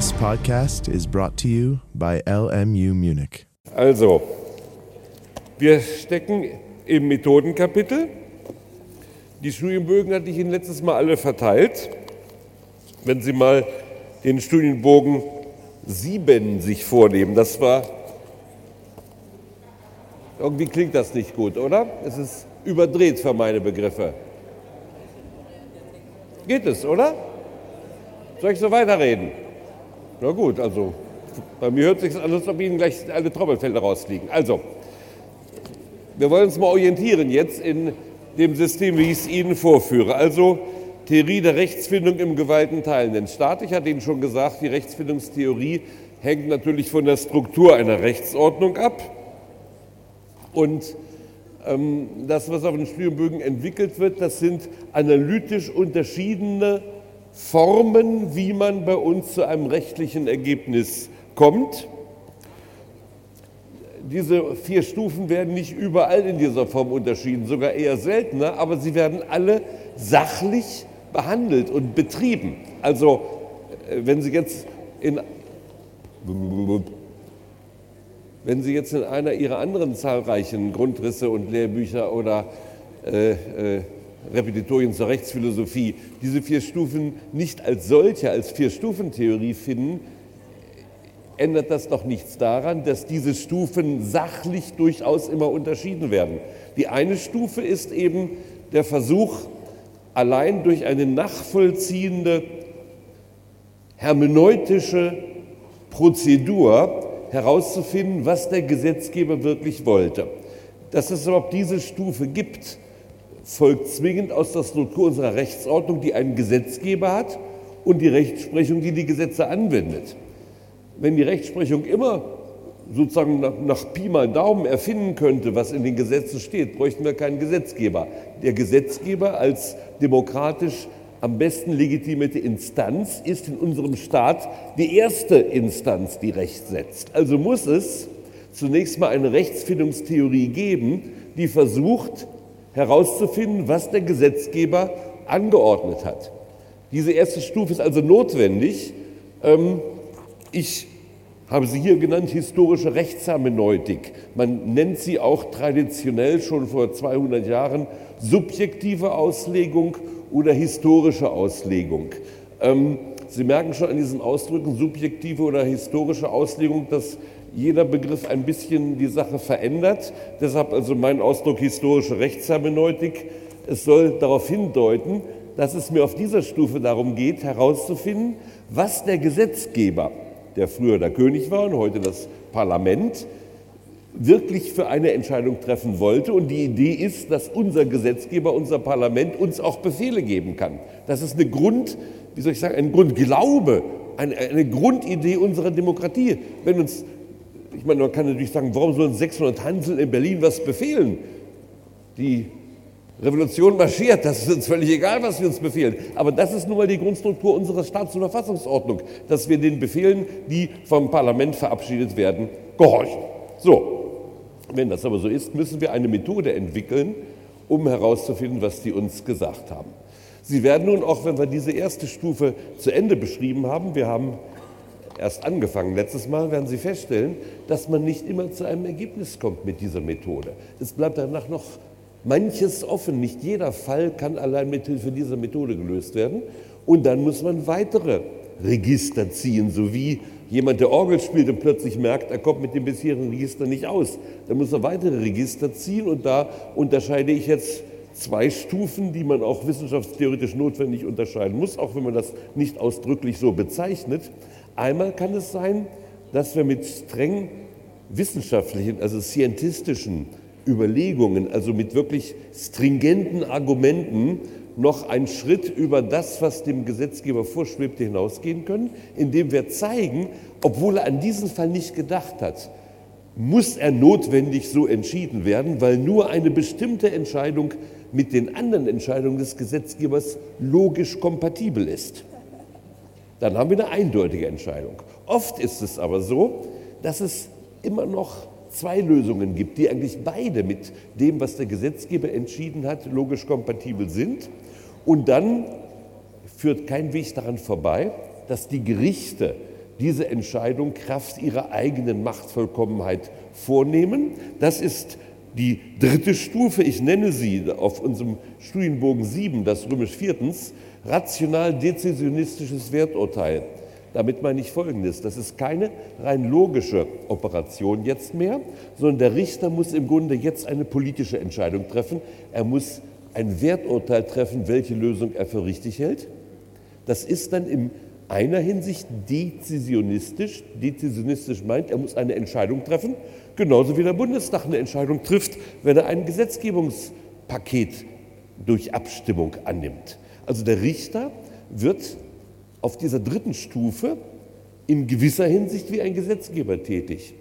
This podcast is brought to you by LMU Munich. Also, wir stecken im Methodenkapitel. Die Studienbögen hatte ich Ihnen letztes Mal alle verteilt. Wenn Sie mal den Studienbogen 7 sich vornehmen, das war. Irgendwie klingt das nicht gut, oder? Es ist überdreht für meine Begriffe. Geht es, oder? Soll ich so weiterreden? Na gut, also bei mir hört sich an, als ob Ihnen gleich alle Trommelfelder rausfliegen. Also, wir wollen uns mal orientieren jetzt in dem System, wie ich es Ihnen vorführe. Also Theorie der Rechtsfindung im gewaltenteilenden Staat. Ich hatte Ihnen schon gesagt, die Rechtsfindungstheorie hängt natürlich von der Struktur einer Rechtsordnung ab. Und ähm, das, was auf den Studienbögen entwickelt wird, das sind analytisch unterschiedene Formen, wie man bei uns zu einem rechtlichen Ergebnis kommt. Diese vier Stufen werden nicht überall in dieser Form unterschieden, sogar eher seltener, aber sie werden alle sachlich behandelt und betrieben. Also äh, wenn Sie jetzt in wenn Sie jetzt in einer Ihrer anderen zahlreichen Grundrisse und Lehrbücher oder äh, äh, Repetitorien zur Rechtsphilosophie diese vier Stufen nicht als solche, als Vier-Stufen-Theorie finden, ändert das doch nichts daran, dass diese Stufen sachlich durchaus immer unterschieden werden. Die eine Stufe ist eben der Versuch, allein durch eine nachvollziehende hermeneutische Prozedur herauszufinden, was der Gesetzgeber wirklich wollte. Dass es überhaupt diese Stufe gibt, folgt zwingend aus der Struktur unserer Rechtsordnung, die einen Gesetzgeber hat und die Rechtsprechung, die die Gesetze anwendet. Wenn die Rechtsprechung immer sozusagen nach, Pi mal Daumen erfinden könnte, was in den Gesetzen steht, bräuchten wir keinen Gesetzgeber. Der Gesetzgeber als demokratisch am besten legitimierte Instanz ist in unserem Staat die erste Instanz, die Recht setzt. Also muss es zunächst mal eine Rechtsfindungstheorie geben, die versucht herauszufinden, was der Gesetzgeber angeordnet hat. Diese erste Stufe ist also notwendig. Ähm, ich habe sie hier genannt historische Rechtshermeneutik. Man nennt sie auch traditionell schon vor 200 Jahren subjektive Auslegung oder historische Auslegung. Ähm, sie merken schon an diesen Ausdrücken subjektive oder historische Auslegung, dass jeder Begriff ein bisschen die Sache verändert. Deshalb also mein Ausdruck historische Rechtshermeneutik. Es soll darauf hindeuten, dass es mir auf dieser Stufe darum geht, herauszufinden, was der Gesetzgeber, der früher der König war und heute das Parlament, wirklich für eine Entscheidung treffen wollte. Und die Idee ist, dass unser Gesetzgeber, unser Parlament uns auch Befehle geben kann. Das ist eine Grund, wie soll ich sagen, ein Grundglaube, eine, eine Grundidee unserer Demokratie. Wenn uns ich meine, man kann natürlich sagen, warum sollen 600 Hansel in Berlin was befehlen? Die Revolution marschiert, das ist uns völlig egal, was sie uns befehlen. Aber das ist nun mal die Grundstruktur unserer Staats- und Verfassungsordnung, dass wir den Befehlen, die vom Parlament verabschiedet werden, gehorchen. So, wenn das aber so ist, müssen wir eine Methode entwickeln, um herauszufinden, was die uns gesagt haben. Sie werden nun, auch wenn wir diese erste Stufe zu Ende beschrieben haben, wir haben erst angefangen. Letztes Mal werden Sie feststellen, dass man nicht immer zu einem Ergebnis kommt mit dieser Methode. Es bleibt danach noch manches offen. Nicht jeder Fall kann allein mit Hilfe dieser Methode gelöst werden. Und dann muss man weitere Register ziehen, so wie jemand, der Orgel spielt und plötzlich merkt, er kommt mit dem bisherigen Register nicht aus. Dann muss er weitere Register ziehen und da unterscheide ich jetzt zwei Stufen, die man auch wissenschaftstheoretisch notwendig unterscheiden muss, auch wenn man das nicht ausdrücklich so bezeichnet. Einmal kann es sein, dass wir mit streng wissenschaftlichen, also scientistischen Überlegungen, also mit wirklich stringenten Argumenten noch einen Schritt über das, was dem Gesetzgeber vorschwebt, hinausgehen können, indem wir zeigen, obwohl er an diesen Fall nicht gedacht hat, muss er notwendig so entschieden werden, weil nur eine bestimmte Entscheidung mit den anderen Entscheidungen des Gesetzgebers logisch kompatibel ist dann haben wir eine eindeutige Entscheidung. Oft ist es aber so, dass es immer noch zwei Lösungen gibt, die eigentlich beide mit dem, was der Gesetzgeber entschieden hat, logisch kompatibel sind. Und dann führt kein Weg daran vorbei, dass die Gerichte diese Entscheidung Kraft ihrer eigenen Machtvollkommenheit vornehmen. Das ist die dritte Stufe, ich nenne sie auf unserem Studienbogen 7, das römisch viertens, rational-dezisionistisches Werturteil. Damit meine ich Folgendes, das ist keine rein logische Operation jetzt mehr, sondern der Richter muss im Grunde jetzt eine politische Entscheidung treffen. Er muss ein Werturteil treffen, welche Lösung er für richtig hält. Das ist dann in einer Hinsicht dezisionistisch. Dezisionistisch meint, er muss eine Entscheidung treffen, genauso wie der Bundestag eine Entscheidung trifft, wenn er ein Gesetzgebungspaket durch Abstimmung annimmt. Also der Richter wird auf dieser dritten Stufe in gewisser Hinsicht wie ein Gesetzgeber tätig.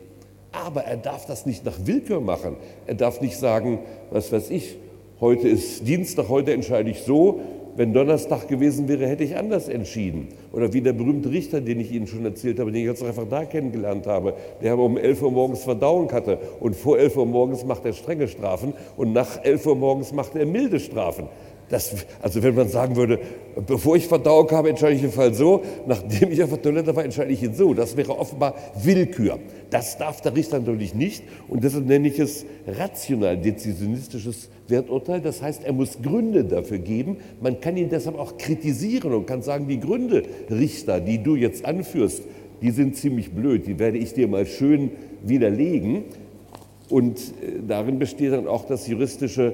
Aber er darf das nicht nach Willkür machen. Er darf nicht sagen, was weiß ich, heute ist Dienstag, heute entscheide ich so, wenn Donnerstag gewesen wäre, hätte ich anders entschieden. Oder wie der berühmte Richter, den ich Ihnen schon erzählt habe, den ich als Referendar kennengelernt habe, der aber um 11 Uhr morgens Verdauung hatte und vor 11 Uhr morgens macht er strenge Strafen und nach 11 Uhr morgens macht er milde Strafen. Das, also wenn man sagen würde, bevor ich Verdauung habe, entscheide ich den Fall so, nachdem ich auf der Toilette war, entscheide ich ihn so. Das wäre offenbar Willkür. Das darf der Richter natürlich nicht und deshalb nenne ich es rational dezisionistisches Werturteil. Das heißt, er muss Gründe dafür geben. Man kann ihn deshalb auch kritisieren und kann sagen, die Gründe, Richter, die du jetzt anführst, die sind ziemlich blöd, die werde ich dir mal schön widerlegen. Und äh, darin besteht dann auch das juristische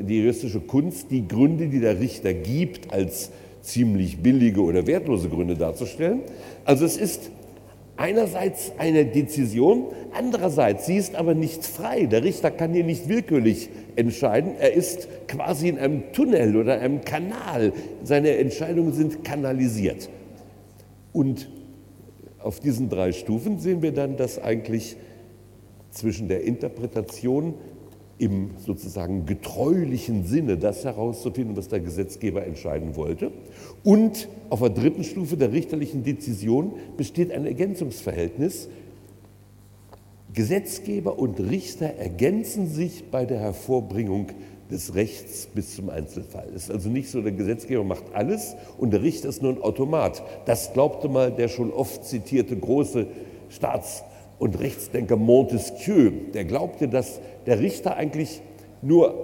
die juristische Kunst, die Gründe, die der Richter gibt, als ziemlich billige oder wertlose Gründe darzustellen. Also es ist einerseits eine Dezision, andererseits, sie ist aber nicht frei. Der Richter kann hier nicht willkürlich entscheiden. Er ist quasi in einem Tunnel oder einem Kanal. Seine Entscheidungen sind kanalisiert. Und auf diesen drei Stufen sehen wir dann, dass eigentlich zwischen der Interpretation im sozusagen getreulichen Sinne das herauszufinden, was der Gesetzgeber entscheiden wollte. Und auf der dritten Stufe der richterlichen Dezision besteht ein Ergänzungsverhältnis. Gesetzgeber und Richter ergänzen sich bei der Hervorbringung des Rechts bis zum Einzelfall. Es ist also nicht so, der Gesetzgeber macht alles und der Richter ist nur ein Automat. Das glaubte mal der schon oft zitierte große Staats- und Rechtsdenker Montesquieu, der glaubte, dass der Richter eigentlich nur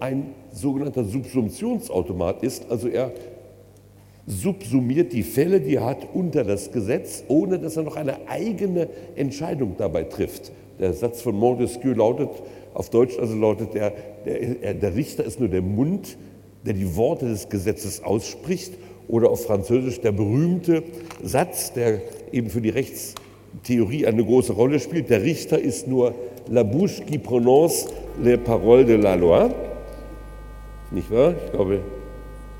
ein sogenannter Subsumptionsautomat ist, also er subsumiert die Fälle, die er hat, unter das Gesetz, ohne dass er noch eine eigene Entscheidung dabei trifft. Der Satz von Montesquieu lautet, auf Deutsch also lautet, der, der, der Richter ist nur der Mund, der die Worte des Gesetzes ausspricht, oder auf Französisch der berühmte Satz, der eben für die Rechts Theorie eine große Rolle spielt. Der Richter ist nur la bouche qui prononce les paroles de la loi. Nicht wahr? Ich glaube,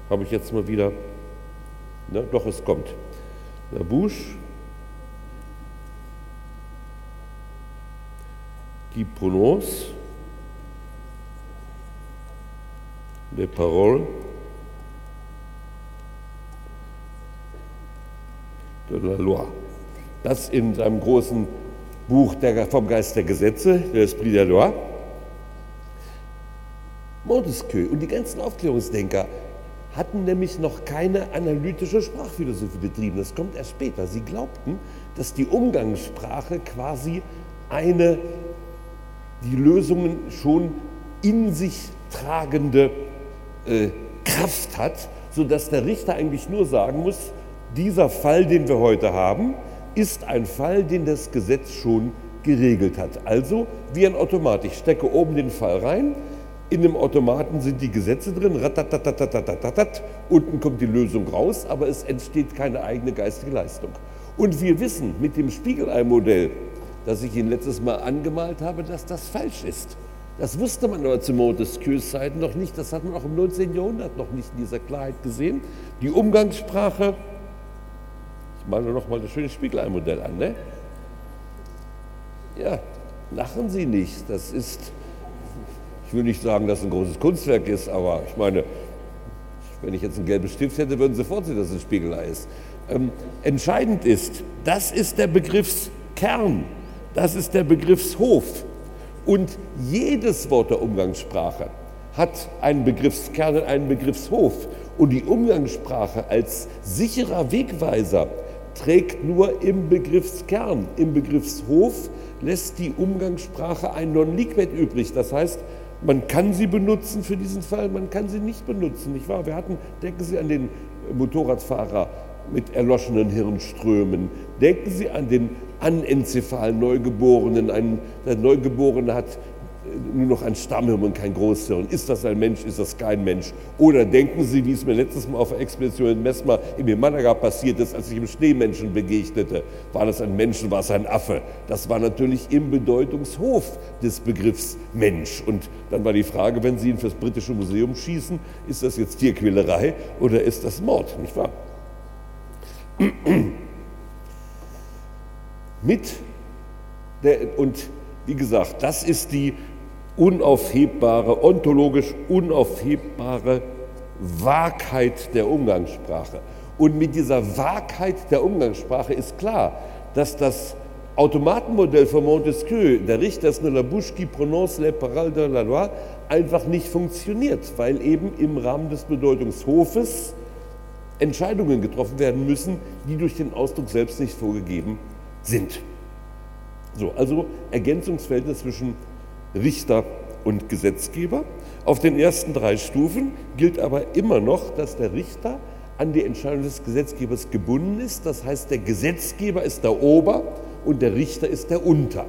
habe ich jetzt mal wieder. Ne? Doch, es kommt. La bouche qui prononce les paroles de la loi das in seinem großen Buch der, vom Geist der Gesetze, der Esprit der Loi. Montesquieu und die ganzen Aufklärungsdenker hatten nämlich noch keine analytische Sprachphilosophie betrieben. Das kommt erst später. Sie glaubten, dass die Umgangssprache quasi eine, die Lösungen schon in sich tragende äh, Kraft hat, sodass der Richter eigentlich nur sagen muss, dieser Fall, den wir heute haben, ist ein Fall, den das Gesetz schon geregelt hat. Also wie ein Automat. Ich stecke oben den Fall rein, in dem Automaten sind die Gesetze drin, ratatatatatatat, unten kommt die Lösung raus, aber es entsteht keine eigene geistige Leistung. Und wir wissen mit dem Spiegelei-Modell, das ich Ihnen letztes Mal angemalt habe, dass das falsch ist. Das wusste man aber zu Montesquieus Zeiten noch nicht, das hat man auch im 19. Jahrhundert noch nicht in dieser Klarheit gesehen. Die Umgangssprache ich male noch mal das schöne Spiegelei-Modell an. Ne? Ja, lachen Sie nicht. Das ist, ich will nicht sagen, dass es ein großes Kunstwerk ist, aber ich meine, wenn ich jetzt einen gelben Stift hätte, würden Sie sofort sehen, dass es ein Spiegelei ist. Ähm, entscheidend ist, das ist der Begriffskern, das ist der Begriffshof. Und jedes Wort der Umgangssprache hat einen Begriffskern und einen Begriffshof. Und die Umgangssprache als sicherer Wegweiser trägt nur im Begriffskern. Im Begriffshof lässt die Umgangssprache ein Non-Liquid übrig. Das heißt, man kann sie benutzen für diesen Fall, man kann sie nicht benutzen. Nicht wahr? Wir hatten, denken Sie an den Motorradfahrer mit erloschenen Hirnströmen. Denken Sie an den anenzephalen Neugeborenen. Ein, der Neugeborene hat nur noch ein Stammhirn und kein Großhirn. Ist das ein Mensch, ist das kein Mensch? Oder denken Sie, wie es mir letztes Mal auf der Expedition in Messmer in Malaga passiert ist, als ich dem Schneemenschen begegnete. War das ein Mensch, war es ein Affe? Das war natürlich im Bedeutungshof des Begriffs Mensch. Und dann war die Frage, wenn Sie ihn fürs Britische Museum schießen, ist das jetzt Tierquälerei oder ist das Mord, nicht wahr? Mit der, und wie gesagt, das ist die unaufhebbare, ontologisch unaufhebbare Wahrheit der Umgangssprache. Und mit dieser Wahrheit der Umgangssprache ist klar, dass das Automatenmodell von Montesquieu, der Richter ist ne la bouche qui prononce les paroles de la loi, einfach nicht funktioniert, weil eben im Rahmen des Bedeutungshofes Entscheidungen getroffen werden müssen, die durch den Ausdruck selbst nicht vorgegeben sind. So, also Ergänzungsverhältnis zwischen Richter und Gesetzgeber. Auf den ersten drei Stufen gilt aber immer noch, dass der Richter an die Entscheidung des Gesetzgebers gebunden ist. Das heißt, der Gesetzgeber ist der Ober und der Richter ist der Unter.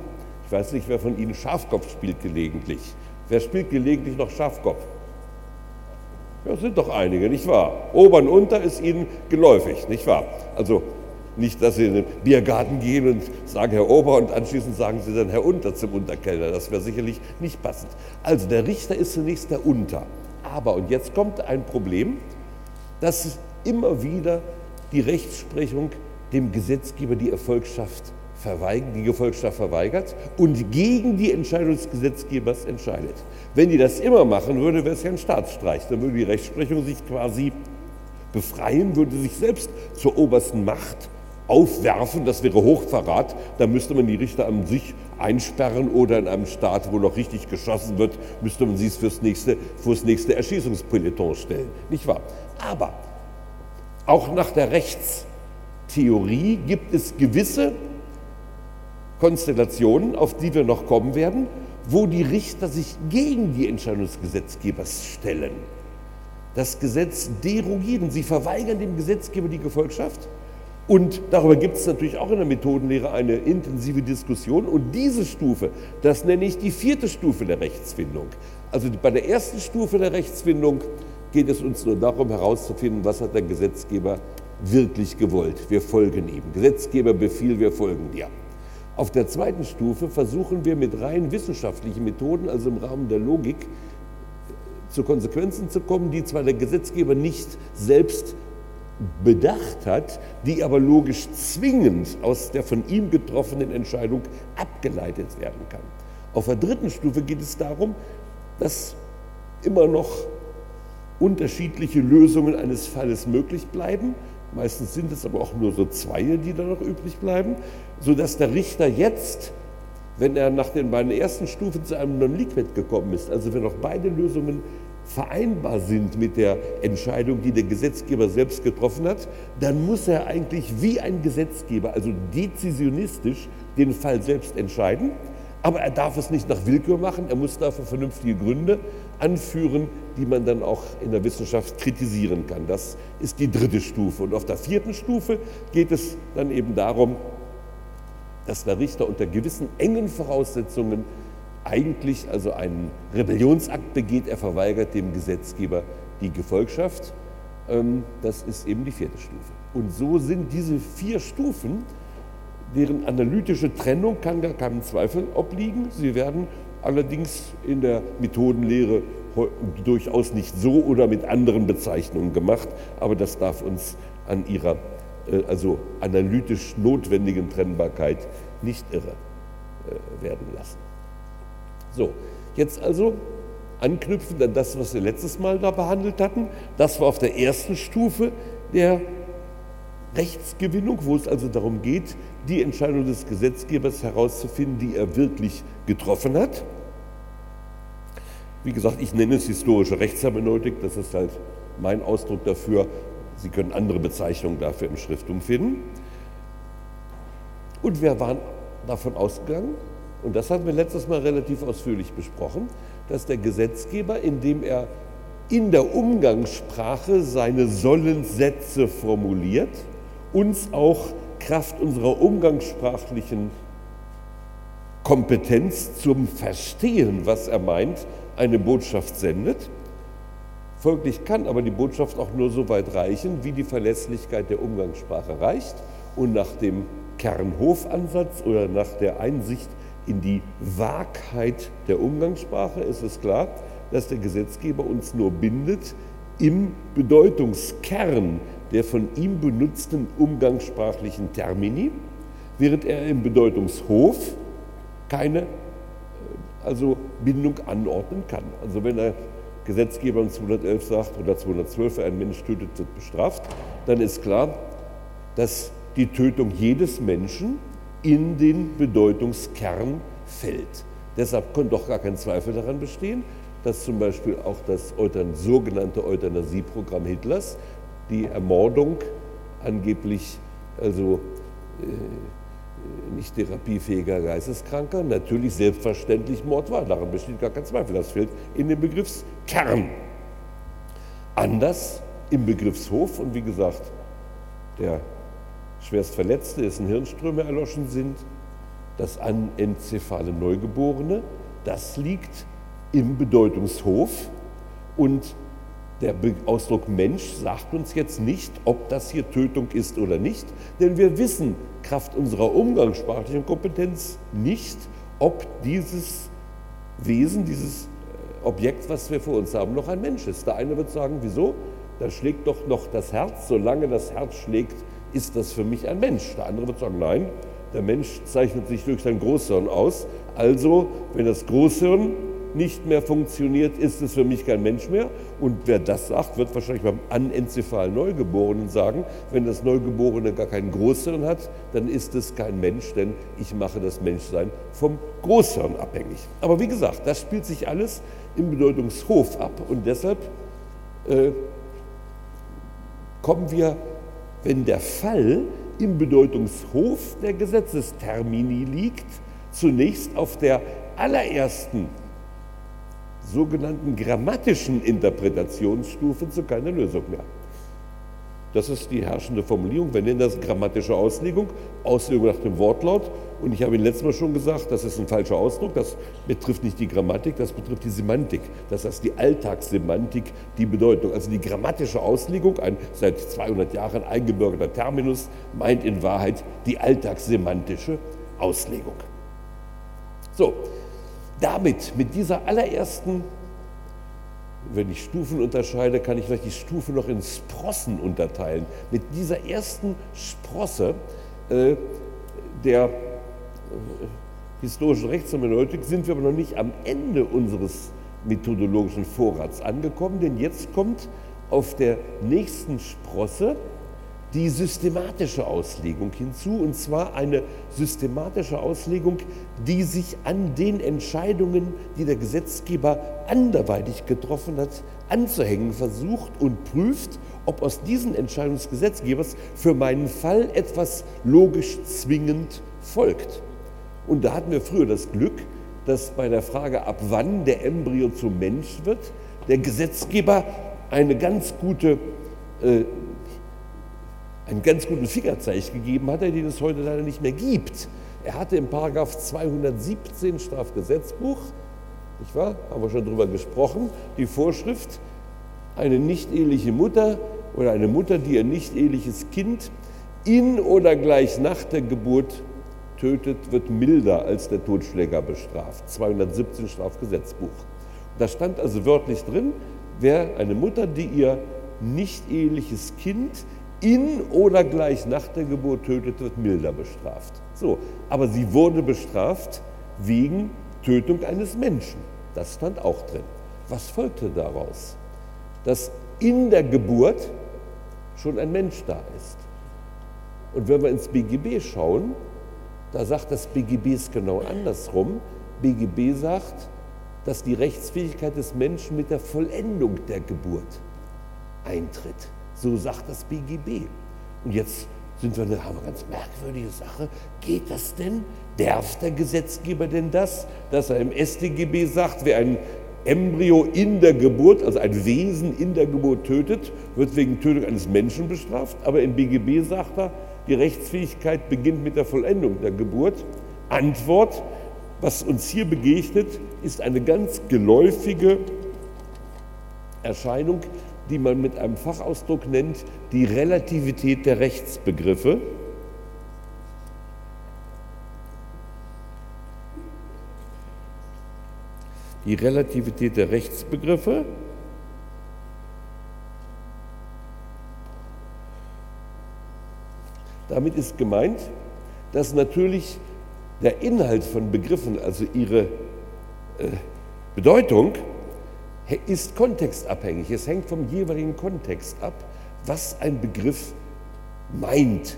Ich weiß nicht, wer von Ihnen Schafkopf spielt gelegentlich. Wer spielt gelegentlich noch Schafkopf? Ja, sind doch einige, nicht wahr? Ober und Unter ist Ihnen geläufig, nicht wahr? Also nicht, dass Sie in den Biergarten gehen und sagen Herr Ober und anschließend sagen Sie dann Herr Unter zum Unterkellner. Das wäre sicherlich nicht passend. Also der Richter ist zunächst der Unter. Aber, und jetzt kommt ein Problem, dass immer wieder die Rechtsprechung dem Gesetzgeber die Erfolgschaft verweigert, die Gefolgschaft verweigert und gegen die Entscheidung des Gesetzgebers entscheidet. Wenn die das immer machen würde, wäre es ja ein Staatsstreich. Dann würde die Rechtsprechung sich quasi befreien, würde sich selbst zur obersten Macht aufwerfen, das wäre Hochverrat, da müsste man die Richter an sich einsperren oder in einem Staat, wo noch richtig geschossen wird, müsste man sie fürs nächste, fürs nächste Erschießungspeloton stellen. Nicht wahr? Aber auch nach der Rechtstheorie gibt es gewisse Konstellationen, auf die wir noch kommen werden, wo die Richter sich gegen die Entscheidung des Gesetzgebers stellen. Das Gesetz derogieren, sie verweigern dem Gesetzgeber die Gefolgschaft und darüber gibt es natürlich auch in der Methodenlehre eine intensive Diskussion. Und diese Stufe, das nenne ich die vierte Stufe der Rechtsfindung. Also bei der ersten Stufe der Rechtsfindung geht es uns nur darum herauszufinden, was hat der Gesetzgeber wirklich gewollt. Wir folgen ihm. Gesetzgeber Befehl, wir folgen dir. Auf der zweiten Stufe versuchen wir mit rein wissenschaftlichen Methoden, also im Rahmen der Logik, zu Konsequenzen zu kommen, die zwar der Gesetzgeber nicht selbst bedacht hat, die aber logisch zwingend aus der von ihm getroffenen Entscheidung abgeleitet werden kann. Auf der dritten Stufe geht es darum, dass immer noch unterschiedliche Lösungen eines Falles möglich bleiben. Meistens sind es aber auch nur so zwei, die da noch übrig bleiben, sodass der Richter jetzt, wenn er nach den beiden ersten Stufen zu einem Non-Liquid gekommen ist, also wenn noch beide Lösungen vereinbar sind mit der Entscheidung, die der Gesetzgeber selbst getroffen hat, dann muss er eigentlich wie ein Gesetzgeber, also dezisionistisch, den Fall selbst entscheiden. Aber er darf es nicht nach Willkür machen, er muss dafür vernünftige Gründe anführen, die man dann auch in der Wissenschaft kritisieren kann. Das ist die dritte Stufe. Und auf der vierten Stufe geht es dann eben darum, dass der Richter unter gewissen engen Voraussetzungen eigentlich also einen Rebellionsakt begeht, er verweigert dem Gesetzgeber die Gefolgschaft. Ähm, das ist eben die vierte Stufe. Und so sind diese vier Stufen, deren analytische Trennung kann gar keinem Zweifel obliegen. Sie werden allerdings in der Methodenlehre durchaus nicht so oder mit anderen Bezeichnungen gemacht, aber das darf uns an ihrer äh, also analytisch notwendigen Trennbarkeit nicht irre äh, werden lassen. So, jetzt also anknüpfend an das, was wir letztes Mal da behandelt hatten. Das war auf der ersten Stufe der Rechtsgewinnung, wo es also darum geht, die Entscheidung des Gesetzgebers herauszufinden, die er wirklich getroffen hat. Wie gesagt, ich nenne es historische Rechtshermeneutik, das ist halt mein Ausdruck dafür. Sie können andere Bezeichnungen dafür im Schriftum finden. Und wir waren davon ausgegangen, und das hatten wir letztes Mal relativ ausführlich besprochen, dass der Gesetzgeber, indem er in der Umgangssprache seine Sollenssätze formuliert, uns auch Kraft unserer umgangssprachlichen Kompetenz zum Verstehen, was er meint, eine Botschaft sendet. Folglich kann aber die Botschaft auch nur so weit reichen, wie die Verlässlichkeit der Umgangssprache reicht. Und nach dem Kernhofansatz oder nach der Einsicht in die Wahrheit der Umgangssprache ist es klar, dass der Gesetzgeber uns nur bindet im Bedeutungskern der von ihm benutzten umgangssprachlichen Termini, während er im Bedeutungshof keine äh, also Bindung anordnen kann. Also wenn der Gesetzgeber in 211 sagt oder 212, wer einen Mensch tötet, wird bestraft, dann ist klar, dass die Tötung jedes Menschen in den Bedeutungskern fällt. Deshalb kann doch gar kein Zweifel daran bestehen, dass zum Beispiel auch das sogenannte Euthanasieprogramm Hitlers die Ermordung angeblich also äh, nicht therapiefähiger Geisteskranker natürlich selbstverständlich Mord war. Daran besteht gar kein Zweifel. Das fällt in den Begriffskern. Anders im Begriffshof und wie gesagt, der schwerst Verletzte, dessen Hirnströme erloschen sind, das anenzephale Neugeborene, das liegt im Bedeutungshof und der Ausdruck Mensch sagt uns jetzt nicht, ob das hier Tötung ist oder nicht, denn wir wissen Kraft unserer umgangssprachlichen Kompetenz nicht, ob dieses Wesen, dieses äh, Objekt, was wir vor uns haben, noch ein Mensch ist. Der eine wird sagen, wieso? Da schlägt doch noch das Herz. Solange das Herz schlägt, ist das für mich ein Mensch. Der andere wird sagen, nein, der Mensch zeichnet sich durch sein Großhirn aus. Also, wenn das Großhirn nicht mehr funktioniert, ist es für mich kein Mensch mehr. Und wer das sagt, wird wahrscheinlich beim anenzephalen Neugeborenen sagen, wenn das Neugeborene gar kein Großhirn hat, dann ist es kein Mensch, denn ich mache das Menschsein vom Großhirn abhängig. Aber wie gesagt, das spielt sich alles im Bedeutungshof ab und deshalb äh, kommen wir, wenn der Fall im Bedeutungshof der Gesetzestermini liegt, zunächst auf der allerersten sogenannten grammatischen Interpretationsstufe zu keiner Lösung mehr. Das ist die herrschende Formulierung. Wir nennen das grammatische Auslegung, Auslegung nach dem Wortlaut. Und ich habe Ihnen letztes Mal schon gesagt, das ist ein falscher Ausdruck. Das betrifft nicht die Grammatik, das betrifft die Semantik. Das heißt die Alltagssemantik, die Bedeutung. Also die grammatische Auslegung, ein seit 200 Jahren eingebürgerter Terminus, meint in Wahrheit die alltagssemantische Auslegung. So, damit, mit dieser allerersten, wenn ich Stufen unterscheide, kann ich vielleicht die Stufe noch in Sprossen unterteilen. Mit dieser ersten Sprosse äh, der äh, historischen Rechtshermeneutik sind wir aber noch nicht am Ende unseres methodologischen Vorrats angekommen, denn jetzt kommt auf der nächsten Sprosse die systematische Auslegung hinzu, und zwar eine systematische Auslegung, die sich an den Entscheidungen, die der Gesetzgeber anderweitig getroffen hat, anzuhängen versucht und prüft, ob aus diesen Entscheidungen des Gesetzgebers für meinen Fall etwas logisch zwingend folgt. Und da hatten wir früher das Glück, dass bei der Frage, ab wann der Embryo zum Mensch wird, der Gesetzgeber eine ganz gute äh, einen ganz guten Fingerzeig gegeben hat, den es heute leider nicht mehr gibt. Er hatte im Paragraph 217 Strafgesetzbuch, nicht wahr, haben wir schon darüber gesprochen, die Vorschrift, eine nicht eheliche Mutter oder eine Mutter, die ihr nicht eheliches Kind in oder gleich nach der Geburt tötet, wird milder als der Totschläger bestraft. 217 Strafgesetzbuch. Da stand also wörtlich drin, wer eine Mutter, die ihr nicht eheliches Kind in oder gleich nach der Geburt tötet, wird milder bestraft. So, aber sie wurde bestraft wegen Tötung eines Menschen. Das stand auch drin. Was folgte daraus? Dass in der Geburt schon ein Mensch da ist. Und wenn wir ins BGB schauen, da sagt das BGB es genau andersrum. BGB sagt, dass die Rechtsfähigkeit des Menschen mit der Vollendung der Geburt eintritt. So sagt das BGB. Und jetzt sind wir eine, haben eine ganz merkwürdige Sache. Geht das denn? Darf der Gesetzgeber denn das, dass er im StGB sagt, wer ein Embryo in der Geburt, also ein Wesen in der Geburt tötet, wird wegen Tötung eines Menschen bestraft. Aber im BGB sagt er, die Rechtsfähigkeit beginnt mit der Vollendung der Geburt. Antwort, was uns hier begegnet, ist eine ganz geläufige Erscheinung, die man mit einem Fachausdruck nennt, die Relativität der Rechtsbegriffe. Die Relativität der Rechtsbegriffe. Damit ist gemeint, dass natürlich der Inhalt von Begriffen, also ihre äh, Bedeutung, ist kontextabhängig. Es hängt vom jeweiligen Kontext ab, was ein Begriff meint,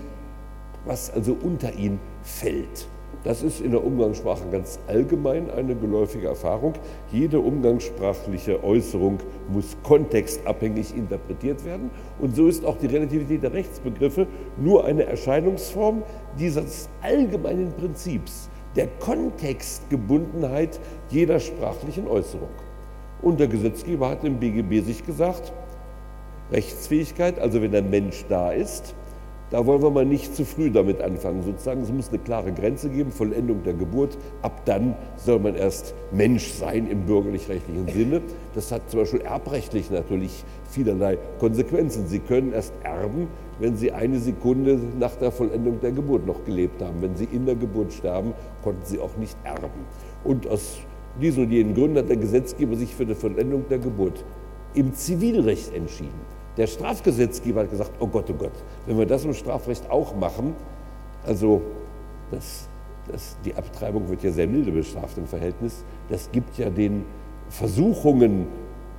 was also unter ihn fällt. Das ist in der Umgangssprache ganz allgemein eine geläufige Erfahrung. Jede umgangssprachliche Äußerung muss kontextabhängig interpretiert werden. Und so ist auch die Relativität der Rechtsbegriffe nur eine Erscheinungsform dieses allgemeinen Prinzips der Kontextgebundenheit jeder sprachlichen Äußerung. Und der Gesetzgeber hat im BGB sich gesagt, Rechtsfähigkeit, also wenn ein Mensch da ist, da wollen wir mal nicht zu früh damit anfangen. Sozusagen, es muss eine klare Grenze geben, Vollendung der Geburt. Ab dann soll man erst Mensch sein im bürgerlich-rechtlichen Sinne. Das hat zum Beispiel erbrechtlich natürlich vielerlei Konsequenzen. Sie können erst erben, wenn Sie eine Sekunde nach der Vollendung der Geburt noch gelebt haben. Wenn Sie in der Geburt sterben, konnten Sie auch nicht erben. Und aus diesen und jenen Gründen hat der Gesetzgeber sich für die Vollendung der Geburt im Zivilrecht entschieden. Der Strafgesetzgeber hat gesagt, oh Gott, oh Gott, wenn wir das im Strafrecht auch machen, also das, das, die Abtreibung wird ja sehr milde bestraft im Verhältnis, das gibt ja den Versuchungen,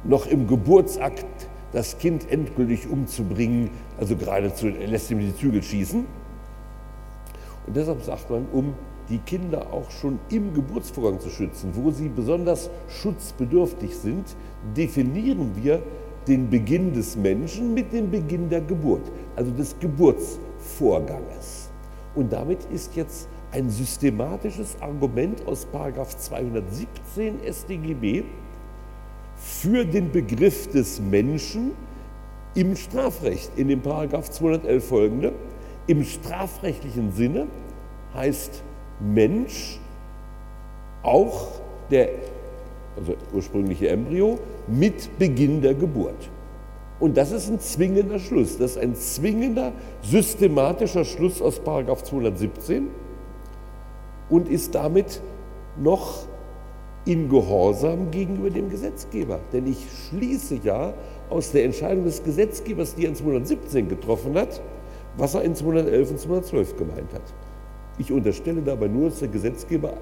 noch im Geburtsakt das Kind endgültig umzubringen, also geradezu lässt ihm die Zügel schießen. Und deshalb sagt man, um die Kinder auch schon im Geburtsvorgang zu schützen, wo sie besonders schutzbedürftig sind, definieren wir den Beginn des Menschen mit dem Beginn der Geburt, also des Geburtsvorganges. Und damit ist jetzt ein systematisches Argument aus 217 StGB für den Begriff des Menschen im Strafrecht, in dem Paragraph 211 folgende. Im strafrechtlichen Sinne heißt Mensch auch der also ursprüngliche Embryo, mit Beginn der Geburt. Und das ist ein zwingender Schluss. Das ist ein zwingender, systematischer Schluss aus 217 und ist damit noch in Gehorsam gegenüber dem Gesetzgeber. Denn ich schließe ja aus der Entscheidung des Gesetzgebers, die er in 217 getroffen hat, was er in 211 und 212 gemeint hat. Ich unterstelle dabei nur, dass der Gesetzgeber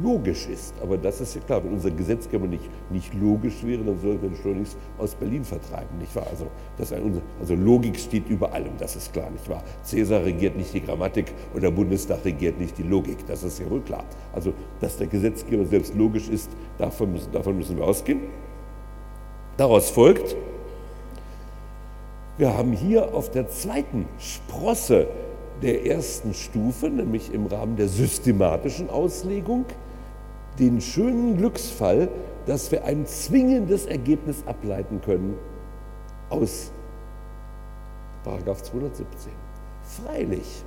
logisch ist. Aber das ist ja klar, wenn unser Gesetzgeber nicht, nicht logisch wäre, dann sollten wir den schleunigst aus Berlin vertreiben, nicht wahr? Also, das ein, also Logik steht über allem, das ist klar, nicht wahr? Cäsar regiert nicht die Grammatik und der Bundestag regiert nicht die Logik, das ist ja wohl klar. Also, dass der Gesetzgeber selbst logisch ist, davon müssen, davon müssen wir ausgehen. Daraus folgt, wir haben hier auf der zweiten Sprosse der ersten Stufe, nämlich im Rahmen der systematischen Auslegung, den schönen Glücksfall, dass wir ein zwingendes Ergebnis ableiten können aus 217. Freilich,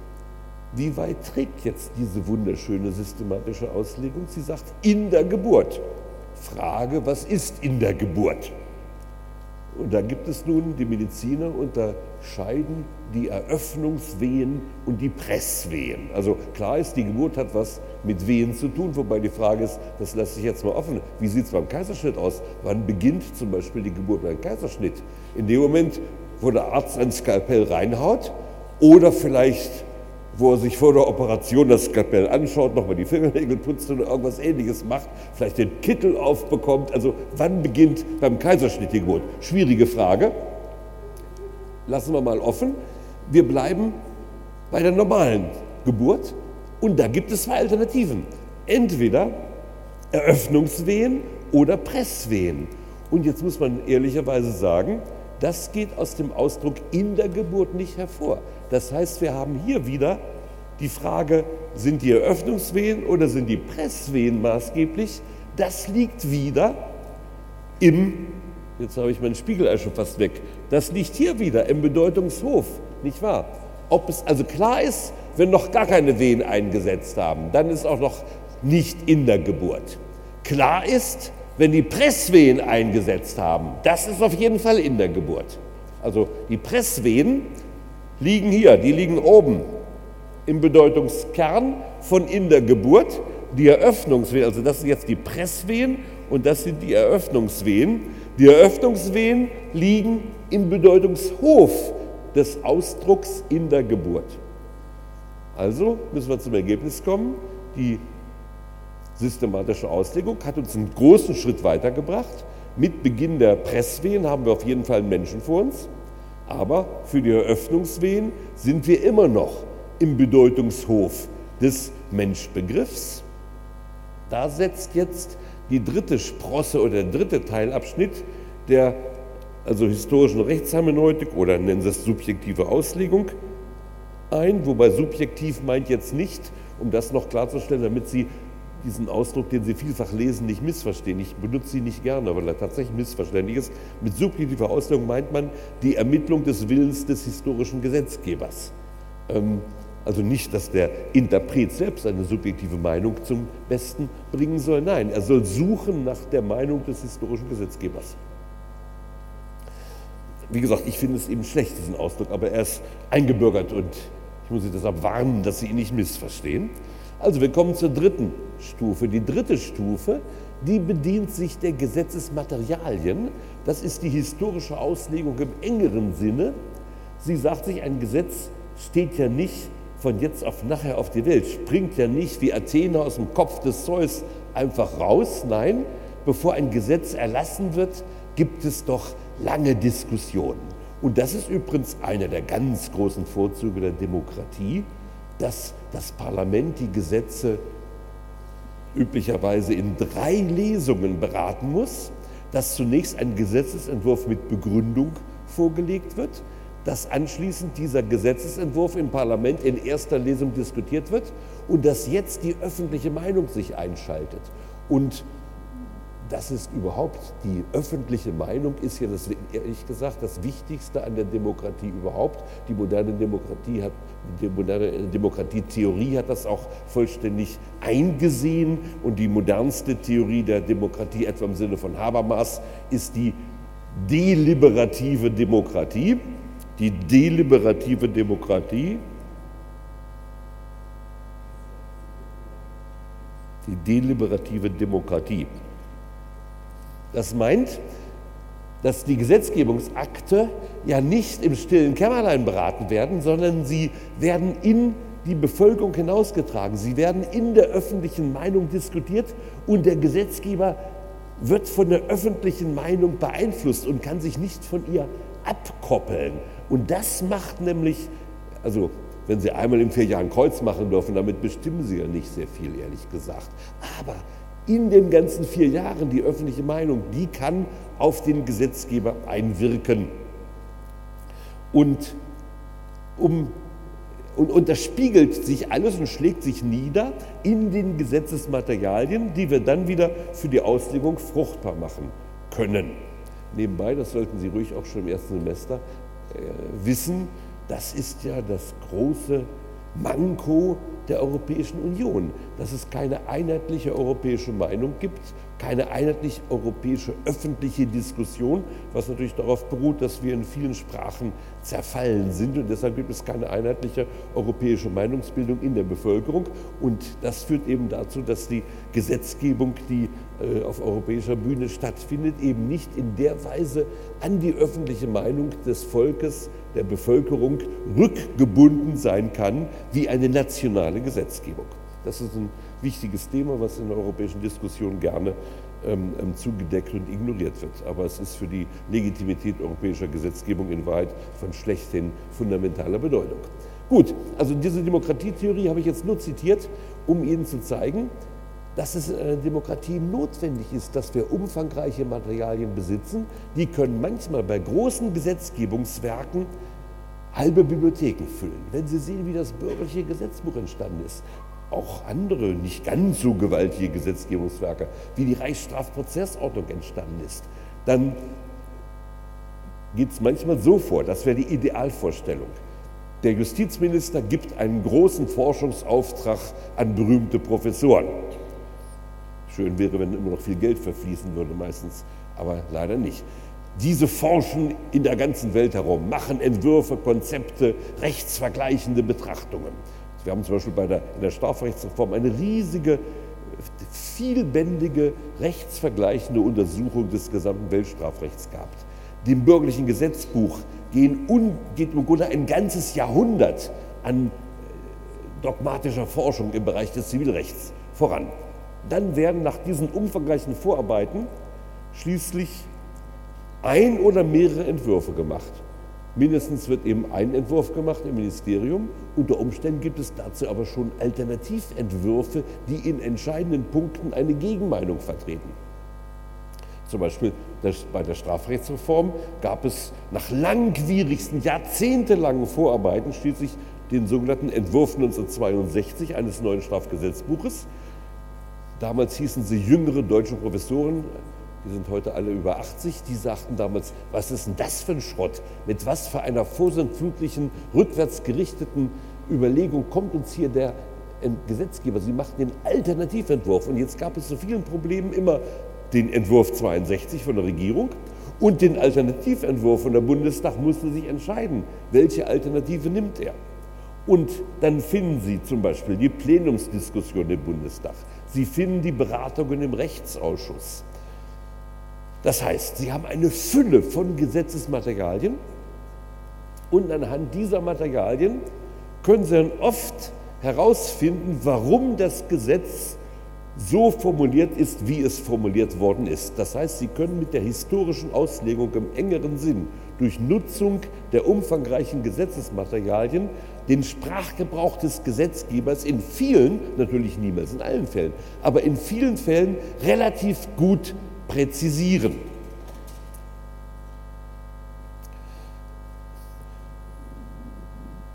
wie weit trägt jetzt diese wunderschöne systematische Auslegung? Sie sagt, in der Geburt. Frage, was ist in der Geburt? Und da gibt es nun, die Mediziner unterscheiden die Eröffnungswehen und die Presswehen. Also klar ist, die Geburt hat was mit Wehen zu tun, wobei die Frage ist, das lässt sich jetzt mal offen, wie sieht es beim Kaiserschnitt aus? Wann beginnt zum Beispiel die Geburt beim Kaiserschnitt? In dem Moment, wo der Arzt ein Skalpell reinhaut oder vielleicht wo er sich vor der Operation das Skalpell anschaut, nochmal die Fingernägel putzt oder irgendwas ähnliches macht, vielleicht den Kittel aufbekommt. Also wann beginnt beim Kaiserschnitt die Geburt? Schwierige Frage. Lassen wir mal offen. Wir bleiben bei der normalen Geburt und da gibt es zwei Alternativen. Entweder Eröffnungswehen oder Presswehen. Und jetzt muss man ehrlicherweise sagen, das geht aus dem Ausdruck in der Geburt nicht hervor. Das heißt, wir haben hier wieder die Frage, sind die Eröffnungswehen oder sind die Presswehen maßgeblich? Das liegt wieder im, jetzt habe ich meinen Spiegelei schon fast weg, das liegt hier wieder im Bedeutungshof, nicht wahr? Ob es also klar ist, wenn noch gar keine Wehen eingesetzt haben, dann ist auch noch nicht in der Geburt. Klar ist, wenn die Presswehen eingesetzt haben, das ist auf jeden Fall in der Geburt. Also die Presswehen liegen hier, die liegen oben im Bedeutungskern von in der Geburt. Die Eröffnungswehen, also das sind jetzt die Presswehen und das sind die Eröffnungswehen. Die Eröffnungswehen liegen im Bedeutungshof des Ausdrucks in der Geburt. Also müssen wir zum Ergebnis kommen, die systematische Auslegung hat uns einen großen Schritt weitergebracht. Mit Beginn der Presswehen haben wir auf jeden Fall einen Menschen vor uns, aber für die Eröffnungswehen sind wir immer noch im Bedeutungshof des Menschbegriffs. Da setzt jetzt die dritte Sprosse oder der dritte Teilabschnitt der also historischen Rechtshermeneutik oder nennen Sie es subjektive Auslegung ein, wobei subjektiv meint jetzt nicht, um das noch klarzustellen, damit Sie diesen Ausdruck, den Sie vielfach lesen, nicht missverstehen. Ich benutze sie nicht gerne, weil er tatsächlich missverständlich ist. Mit subjektiver Auslegung meint man die Ermittlung des Willens des historischen Gesetzgebers. Ähm, also nicht, dass der Interpret selbst eine subjektive Meinung zum Besten bringen soll. Nein, er soll suchen nach der Meinung des historischen Gesetzgebers. Wie gesagt, ich finde es eben schlecht, diesen Ausdruck, aber er ist eingebürgert und ich muss Sie deshalb warnen, dass Sie ihn nicht missverstehen. Also wir kommen zur dritten Stufe. Die dritte Stufe, die bedient sich der Gesetzesmaterialien. Das ist die historische Auslegung im engeren Sinne. Sie sagt sich, ein Gesetz steht ja nicht von jetzt auf nachher auf die Welt, springt ja nicht wie Athene aus dem Kopf des Zeus einfach raus. Nein, bevor ein Gesetz erlassen wird, gibt es doch lange Diskussionen. Und das ist übrigens einer der ganz großen Vorzüge der Demokratie, dass das Parlament die Gesetze üblicherweise in drei Lesungen beraten muss, dass zunächst ein Gesetzesentwurf mit Begründung vorgelegt wird, dass anschließend dieser Gesetzesentwurf im Parlament in erster Lesung diskutiert wird und dass jetzt die öffentliche Meinung sich einschaltet. Und das ist überhaupt, die öffentliche Meinung ist ja das, ehrlich gesagt das Wichtigste an der Demokratie überhaupt. Die moderne Demokratie hat, die moderne Demokratietheorie hat das auch vollständig eingesehen und die modernste Theorie der Demokratie, etwa im Sinne von Habermas, ist die deliberative Demokratie. Die deliberative Demokratie die deliberative Demokratie. Das meint, dass die Gesetzgebungsakte ja nicht im stillen Kämmerlein beraten werden, sondern sie werden in die Bevölkerung hinausgetragen. Sie werden in der öffentlichen Meinung diskutiert und der Gesetzgeber wird von der öffentlichen Meinung beeinflusst und kann sich nicht von ihr abkoppeln. Und das macht nämlich, also wenn Sie einmal in vier Jahren Kreuz machen dürfen, damit bestimmen Sie ja nicht sehr viel, ehrlich gesagt. Aber in den ganzen vier Jahren die öffentliche Meinung, die kann auf den Gesetzgeber einwirken. Und, um, und, und das spiegelt sich alles und schlägt sich nieder in den Gesetzesmaterialien, die wir dann wieder für die Auslegung fruchtbar machen können. Nebenbei, das sollten Sie ruhig auch schon im ersten Semester äh, wissen, das ist ja das große Manko der Europäischen Union, dass es keine einheitliche europäische Meinung gibt, keine einheitlich europäische öffentliche Diskussion, was natürlich darauf beruht, dass wir in vielen Sprachen zerfallen sind. Und deshalb gibt es keine einheitliche europäische Meinungsbildung in der Bevölkerung. Und das führt eben dazu, dass die Gesetzgebung, die äh, auf europäischer Bühne stattfindet, eben nicht in der Weise an die öffentliche Meinung des Volkes, der Bevölkerung rückgebunden sein kann wie eine nationale Gesetzgebung. Das ist ein wichtiges Thema, was in der europäischen Diskussion gerne ähm, ähm, zugedeckt und ignoriert wird. Aber es ist für die Legitimität europäischer Gesetzgebung in Wahrheit von schlechthin fundamentaler Bedeutung. Gut, also diese Demokratietheorie habe ich jetzt nur zitiert, um Ihnen zu zeigen, dass es in einer Demokratie notwendig ist, dass wir umfangreiche Materialien besitzen. Die können manchmal bei großen Gesetzgebungswerken halbe Bibliotheken füllen. Wenn Sie sehen, wie das bürgerliche Gesetzbuch entstanden ist, auch andere nicht ganz so gewaltige Gesetzgebungswerke, wie die Reichsstrafprozessordnung entstanden ist, dann geht es manchmal so vor, das wäre die Idealvorstellung. Der Justizminister gibt einen großen Forschungsauftrag an berühmte Professoren. Schön wäre, wenn immer noch viel Geld verfließen würde meistens, aber leider nicht. Diese forschen in der ganzen Welt herum, machen Entwürfe, Konzepte, rechtsvergleichende Betrachtungen. Wir haben zum Beispiel bei der, in der Strafrechtsreform eine riesige, vielbändige, rechtsvergleichende Untersuchung des gesamten Weltstrafrechts gehabt. Dem bürgerlichen Gesetzbuch gehen un, geht im Grunde ein ganzes Jahrhundert an äh, dogmatischer Forschung im Bereich des Zivilrechts voran. Dann werden nach diesen umfangreichen Vorarbeiten schließlich ein oder mehrere Entwürfe gemacht. Mindestens wird eben ein Entwurf gemacht im Ministerium. Unter Umständen gibt es dazu aber schon Alternativentwürfe, die in entscheidenden Punkten eine Gegenmeinung vertreten. Zum Beispiel bei der Strafrechtsreform gab es nach langwierigsten, jahrzehntelangen Vorarbeiten schließlich den sogenannten Entwurf 1962 eines neuen Strafgesetzbuches. Damals hießen sie jüngere deutsche Professoren, die sind heute alle über 80, die sagten damals, was ist denn das für ein Schrott? Mit was für einer vorsintflutlichen, rückwärts gerichteten Überlegung kommt uns hier der Gesetzgeber? Sie machten den Alternativentwurf und jetzt gab es zu vielen Problemen immer den Entwurf 62 von der Regierung und den Alternativentwurf von der Bundestag musste sich entscheiden, welche Alternative nimmt er. Und dann finden Sie zum Beispiel die Plenumsdiskussion im Bundestag. Sie finden die Beratungen im Rechtsausschuss. Das heißt, Sie haben eine Fülle von Gesetzesmaterialien und anhand dieser Materialien können Sie dann oft herausfinden, warum das Gesetz so formuliert ist, wie es formuliert worden ist. Das heißt, Sie können mit der historischen Auslegung im engeren Sinn durch Nutzung der umfangreichen Gesetzesmaterialien den Sprachgebrauch des Gesetzgebers in vielen, natürlich niemals in allen Fällen, aber in vielen Fällen relativ gut präzisieren.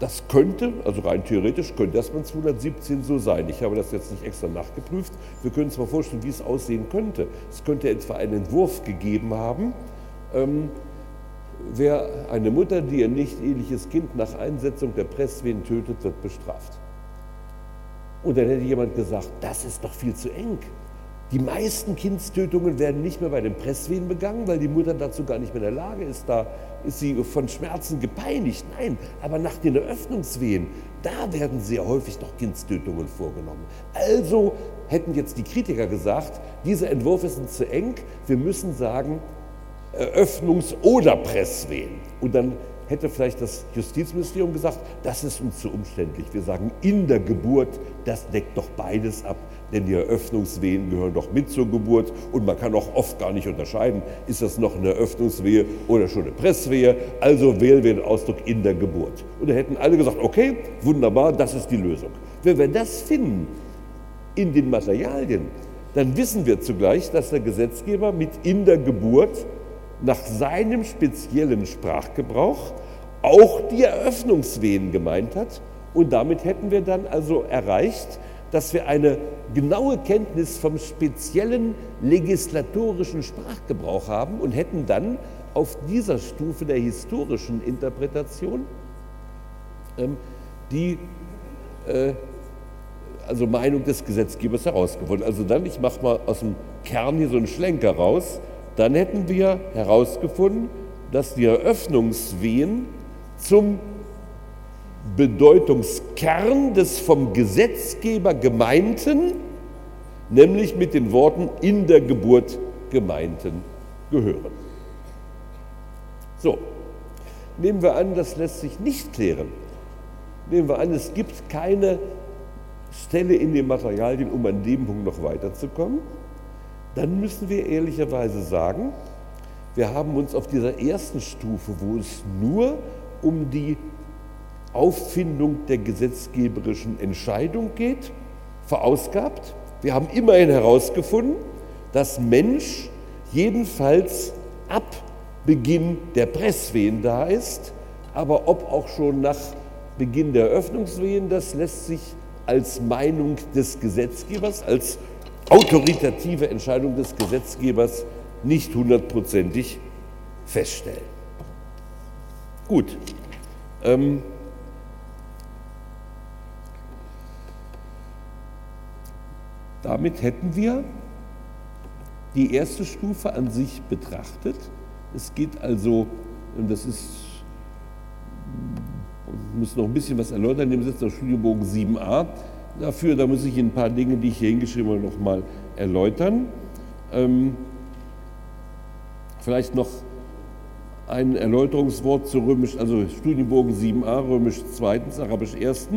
Das könnte, also rein theoretisch könnte das man 217 so sein. Ich habe das jetzt nicht extra nachgeprüft. Wir können uns mal vorstellen, wie es aussehen könnte. Es könnte etwa einen Entwurf gegeben haben, ähm, wer eine Mutter, die ihr nicht eheliches Kind nach Einsetzung der Presswehen tötet, wird bestraft. Und dann hätte jemand gesagt, das ist doch viel zu eng. Die meisten Kindstötungen werden nicht mehr bei den Presswehen begangen, weil die Mutter dazu gar nicht mehr in der Lage ist. Da ist sie von Schmerzen gepeinigt. Nein, aber nach den Eröffnungswehen, da werden sehr häufig noch Kindstötungen vorgenommen. Also hätten jetzt die Kritiker gesagt, dieser Entwurf ist zu eng. Wir müssen sagen, Eröffnungs- oder Presswehen. Und dann hätte vielleicht das Justizministerium gesagt, das ist uns zu umständlich. Wir sagen in der Geburt, das deckt doch beides ab denn die Eröffnungswehen gehören doch mit zur Geburt und man kann auch oft gar nicht unterscheiden, ist das noch eine Eröffnungswehe oder schon eine Presswehe. Also wählen wir den Ausdruck in der Geburt. Und da hätten alle gesagt, okay, wunderbar, das ist die Lösung. Wenn wir das finden in den Materialien, dann wissen wir zugleich, dass der Gesetzgeber mit in der Geburt nach seinem speziellen Sprachgebrauch auch die Eröffnungswehen gemeint hat. Und damit hätten wir dann also erreicht, dass wir eine genaue Kenntnis vom speziellen legislatorischen Sprachgebrauch haben und hätten dann auf dieser Stufe der historischen Interpretation ähm, die äh, also Meinung des Gesetzgebers herausgefunden. Also dann, ich mache mal aus dem Kern hier so einen Schlenker raus, dann hätten wir herausgefunden, dass die Eröffnungswehen zum Bedeutungskern des vom Gesetzgeber gemeinten, nämlich mit den Worten in der Geburt gemeinten gehören. So, nehmen wir an, das lässt sich nicht klären. Nehmen wir an, es gibt keine Stelle in den Materialien, um an dem Punkt noch weiterzukommen. Dann müssen wir ehrlicherweise sagen, wir haben uns auf dieser ersten Stufe, wo es nur um die Auffindung der gesetzgeberischen Entscheidung geht, verausgabt. Wir haben immerhin herausgefunden, dass Mensch jedenfalls ab Beginn der Presswehen da ist, aber ob auch schon nach Beginn der Eröffnungswehen, das lässt sich als Meinung des Gesetzgebers, als autoritative Entscheidung des Gesetzgebers nicht hundertprozentig feststellen. Gut. Ähm, damit hätten wir die erste Stufe an sich betrachtet. Es geht also, das ist, ich muss noch ein bisschen was erläutern, dem Sitz der Studienbogen 7a. Dafür, da muss ich ein paar Dinge, die ich hier hingeschrieben habe, noch mal erläutern. Ähm, vielleicht noch ein Erläuterungswort zu römisch, also Studienbogen 7a, römisch 2., arabisch 1.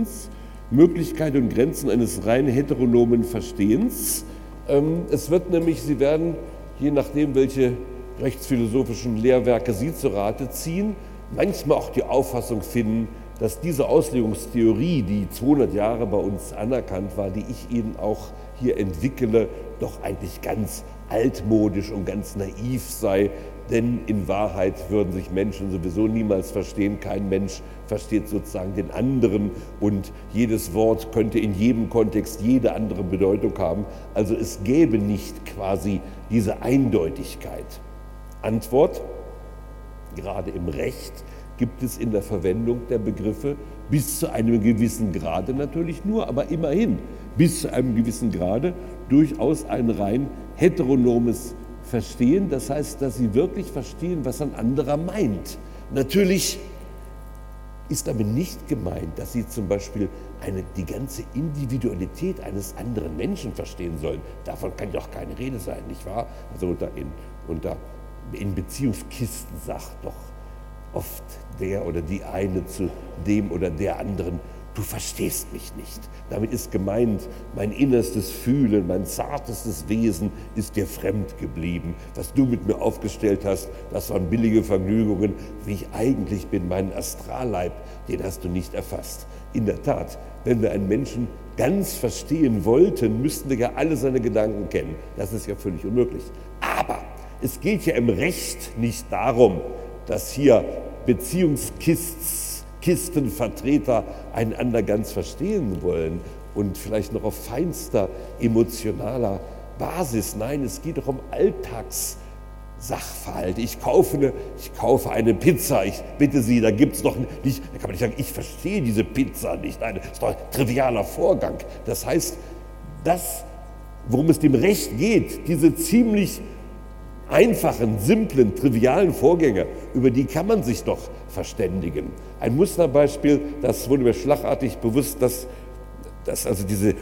Möglichkeit und Grenzen eines rein heteronomen Verstehens. Ähm, es wird nämlich, Sie werden, je nachdem, welche rechtsphilosophischen Lehrwerke Sie zu Rate ziehen, manchmal auch die Auffassung finden, dass diese Auslegungstheorie, die 200 Jahre bei uns anerkannt war, die ich Ihnen auch hier entwickle, doch eigentlich ganz altmodisch und ganz naiv sei, denn in Wahrheit würden sich Menschen sowieso niemals verstehen. Kein Mensch versteht sozusagen den anderen und jedes Wort könnte in jedem Kontext jede andere Bedeutung haben. Also es gäbe nicht quasi diese Eindeutigkeit. Antwort, gerade im Recht gibt es in der Verwendung der Begriffe bis zu einem gewissen Grade natürlich nur, aber immerhin bis zu einem gewissen Grade durchaus ein rein heteronomes verstehen. Das heißt, dass sie wirklich verstehen, was ein anderer meint. Natürlich ist damit nicht gemeint, dass sie zum Beispiel eine, die ganze Individualität eines anderen Menschen verstehen sollen. Davon kann doch keine Rede sein, nicht wahr? Also unter, in, unter, in Beziehungskisten sagt doch oft der oder die eine zu dem oder der anderen, du verstehst mich nicht. Damit ist gemeint, mein innerstes Fühlen, mein zartestes Wesen ist dir fremd geblieben. Was du mit mir aufgestellt hast, das waren billige Vergnügungen. Wie ich eigentlich bin, meinen Astralleib, den hast du nicht erfasst. In der Tat, wenn wir einen Menschen ganz verstehen wollten, müssten wir ja alle seine Gedanken kennen. Das ist ja völlig unmöglich. Aber es geht ja im Recht nicht darum, dass hier Beziehungskisten Kistenvertreter einander ganz verstehen wollen und vielleicht noch auf feinster emotionaler Basis. Nein, es geht doch um Alltagssachverhalte. Ich kaufe eine, ich kaufe eine Pizza, ich bitte Sie, da gibt es doch nicht, da kann man nicht sagen, ich verstehe diese Pizza nicht. Nein, das ist doch ein trivialer Vorgang. Das heißt, das, worum es dem Recht geht, diese ziemlich einfachen, simplen, trivialen Vorgänge, über die kann man sich doch verständigen. Ein Musterbeispiel, das wurde mir schlagartig bewusst, dass, dass also diese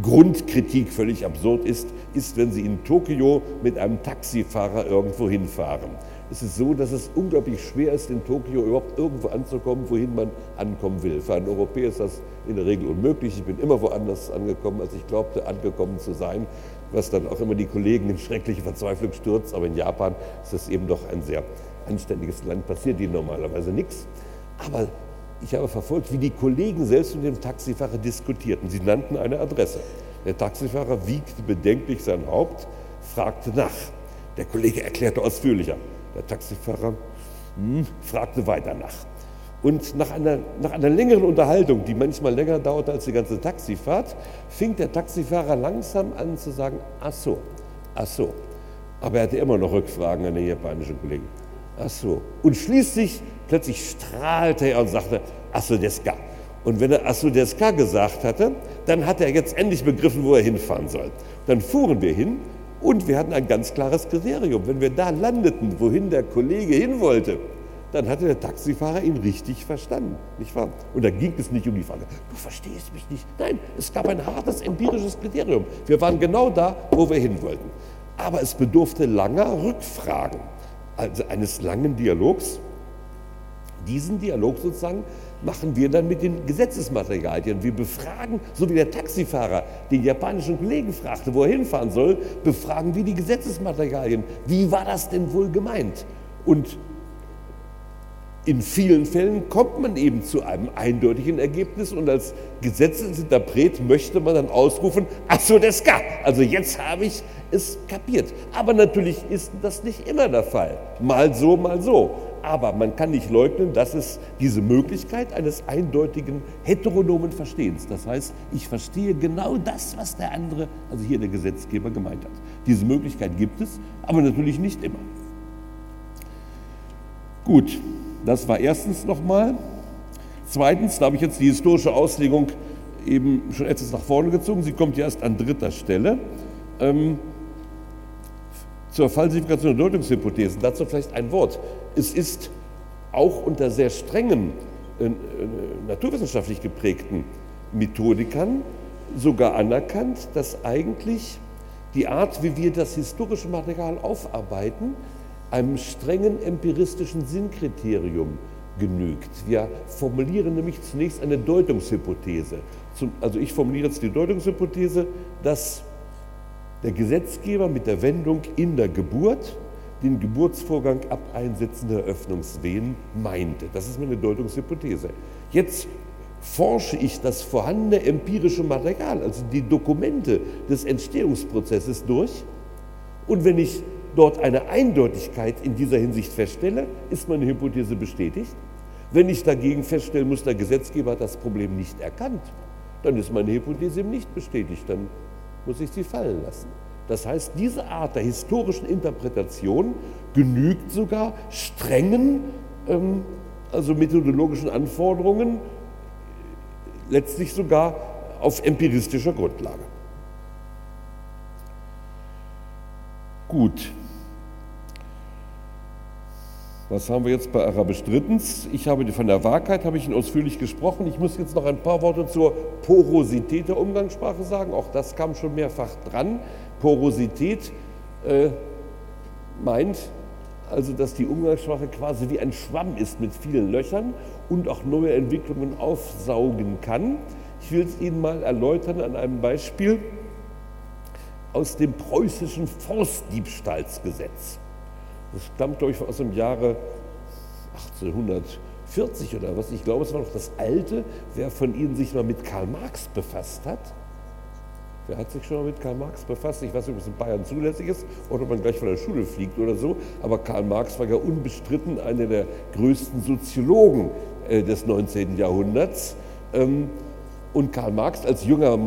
Grundkritik völlig absurd ist, ist, wenn Sie in Tokio mit einem Taxifahrer irgendwo hinfahren. Es ist so, dass es unglaublich schwer ist, in Tokio überhaupt irgendwo anzukommen, wohin man ankommen will. Für einen Europäer ist das in der Regel unmöglich. Ich bin immer woanders angekommen, als ich glaubte, angekommen zu sein, was dann auch immer die Kollegen in schreckliche Verzweiflung stürzt. Aber in Japan ist es eben doch ein sehr anständiges Land, passiert ihnen normalerweise nichts. Aber ich habe verfolgt, wie die Kollegen selbst mit dem Taxifahrer diskutierten. Sie nannten eine Adresse. Der Taxifahrer wiegte bedenklich sein Haupt, fragte nach. Der Kollege erklärte ausführlicher. Der Taxifahrer hm, fragte weiter nach. Und nach einer, nach einer längeren Unterhaltung, die manchmal länger dauerte als die ganze Taxifahrt, fing der Taxifahrer langsam an zu sagen, ach so, ach so. Aber er hatte immer noch Rückfragen an den japanischen Kollegen. Ach so. Und schließlich, plötzlich strahlte er und sagte, Asudeska. Und wenn er Asudeska gesagt hatte, dann hat er jetzt endlich begriffen, wo er hinfahren soll. Dann fuhren wir hin und wir hatten ein ganz klares Kriterium. Wenn wir da landeten, wohin der Kollege hin wollte, dann hatte der Taxifahrer ihn richtig verstanden, nicht wahr? Und da ging es nicht um die Frage, du verstehst mich nicht. Nein, es gab ein hartes empirisches Kriterium. Wir waren genau da, wo wir hin wollten. Aber es bedurfte langer Rückfragen also eines langen Dialogs. Diesen Dialog sozusagen machen wir dann mit den Gesetzesmaterialien. Wir befragen, so wie der Taxifahrer den japanischen Kollegen fragte, wo er hinfahren soll, befragen wir die Gesetzesmaterialien. Wie war das denn wohl gemeint? Und in vielen Fällen kommt man eben zu einem eindeutigen Ergebnis und als Gesetzesinterpret möchte man dann ausrufen, ach so, das gab. Also jetzt habe ich es kapiert. Aber natürlich ist das nicht immer der Fall. Mal so, mal so. Aber man kann nicht leugnen, dass es diese Möglichkeit eines eindeutigen heteronomen Verstehens, das heißt, ich verstehe genau das, was der andere, also hier der Gesetzgeber gemeint hat. Diese Möglichkeit gibt es, aber natürlich nicht immer. Gut, das war erstens nochmal. Zweitens, da habe ich jetzt die historische Auslegung eben schon etwas nach vorne gezogen. Sie kommt erst an dritter Stelle. Ähm, zur Falsifikation der Deutungshypothesen. Dazu vielleicht ein Wort. Es ist auch unter sehr strengen, äh, äh, naturwissenschaftlich geprägten Methodikern sogar anerkannt, dass eigentlich die Art, wie wir das historische Material aufarbeiten, einem strengen empiristischen Sinnkriterium genügt. Wir formulieren nämlich zunächst eine Deutungshypothese. also ich formuliere jetzt die Deutungshypothese, dass der Gesetzgeber mit der Wendung in der Geburt den Geburtsvorgang ab Einsetzen der Öffnungswehen meinte. Das ist meine Deutungshypothese. Jetzt forsche ich das vorhandene empirische Material, also die Dokumente des Entstehungsprozesses durch. Und wenn ich dort eine Eindeutigkeit in dieser Hinsicht feststelle, ist meine Hypothese bestätigt. Wenn ich dagegen feststellen muss, der Gesetzgeber hat das Problem nicht erkannt, dann ist meine Hypothese eben nicht bestätigt, dann muss ich sie fallen lassen. Das heißt, diese Art der historischen Interpretation genügt sogar strengen, ähm, also methodologischen Anforderungen, letztlich sogar auf empiristischer Grundlage. Gut, was haben wir jetzt bei Arabisch drittens? Ich habe von der Wahrheit habe ich ausführlich gesprochen. Ich muss jetzt noch ein paar Worte zur Porosität der Umgangssprache sagen. Auch das kam schon mehrfach dran. Porosität äh, meint also, dass die Umgangssprache quasi wie ein Schwamm ist mit vielen Löchern und auch neue Entwicklungen aufsaugen kann. Ich will es Ihnen mal erläutern an einem Beispiel aus dem preußischen Forstdiebstahlsgesetz. Das stammt, glaube ich, aus dem Jahre 1840 oder was. Ich glaube, es war noch das alte. Wer von Ihnen sich mal mit Karl Marx befasst hat, Wer hat sich schon mal mit Karl Marx befasst? Ich weiß nicht, ob es in Bayern zulässig ist oder ob man gleich von der Schule fliegt oder so. Aber Karl Marx war ja unbestritten einer der größten Soziologen äh, des 19. Jahrhunderts. Ähm, und Karl Marx als junger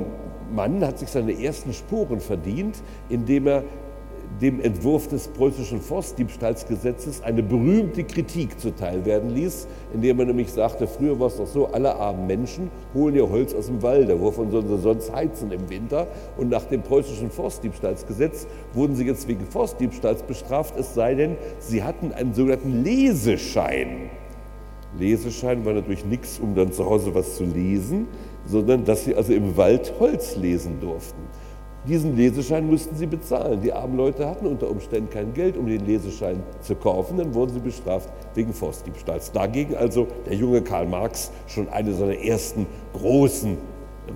Mann hat sich seine ersten Spuren verdient, indem er dem Entwurf des preußischen Forstdiebstahlsgesetzes eine berühmte Kritik zuteil werden ließ, indem er nämlich sagte, früher war es doch so, alle armen Menschen holen ihr Holz aus dem Walde, wovon sollen sie sonst heizen im Winter? Und nach dem preußischen Forstdiebstahlsgesetz wurden sie jetzt wegen Forstdiebstahls bestraft, es sei denn, sie hatten einen sogenannten Leseschein. Leseschein war natürlich nichts, um dann zu Hause was zu lesen, sondern dass sie also im Wald Holz lesen durften. Diesen Leseschein mussten sie bezahlen. Die armen Leute hatten unter Umständen kein Geld, um den Leseschein zu kaufen. Dann wurden sie bestraft wegen Forstdiebstahls. Dagegen also der junge Karl Marx schon eine seiner ersten großen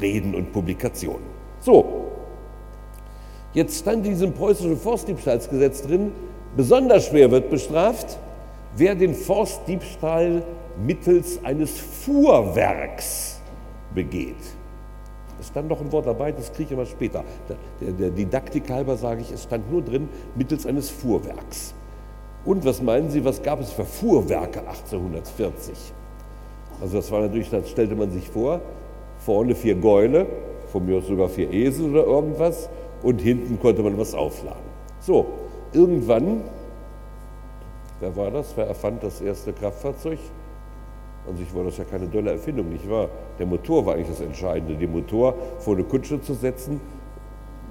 Reden und Publikationen. So, jetzt stand in diesem preußischen Forstdiebstahlsgesetz drin, besonders schwer wird bestraft, wer den Forstdiebstahl mittels eines Fuhrwerks begeht. Es stand noch ein Wort dabei, das kriege ich immer später. Der, der Didaktik halber sage ich, es stand nur drin, mittels eines Fuhrwerks. Und was meinen Sie, was gab es für Fuhrwerke 1840? Also das war natürlich, das stellte man sich vor, vorne vier Gäule, von mir aus sogar vier Esel oder irgendwas, und hinten konnte man was aufladen. So, irgendwann, wer war das? Wer erfand das erste Kraftfahrzeug? An sich war das ja keine dolle Erfindung, nicht wahr? Der Motor war eigentlich das Entscheidende. Den Motor vor eine Kutsche zu setzen,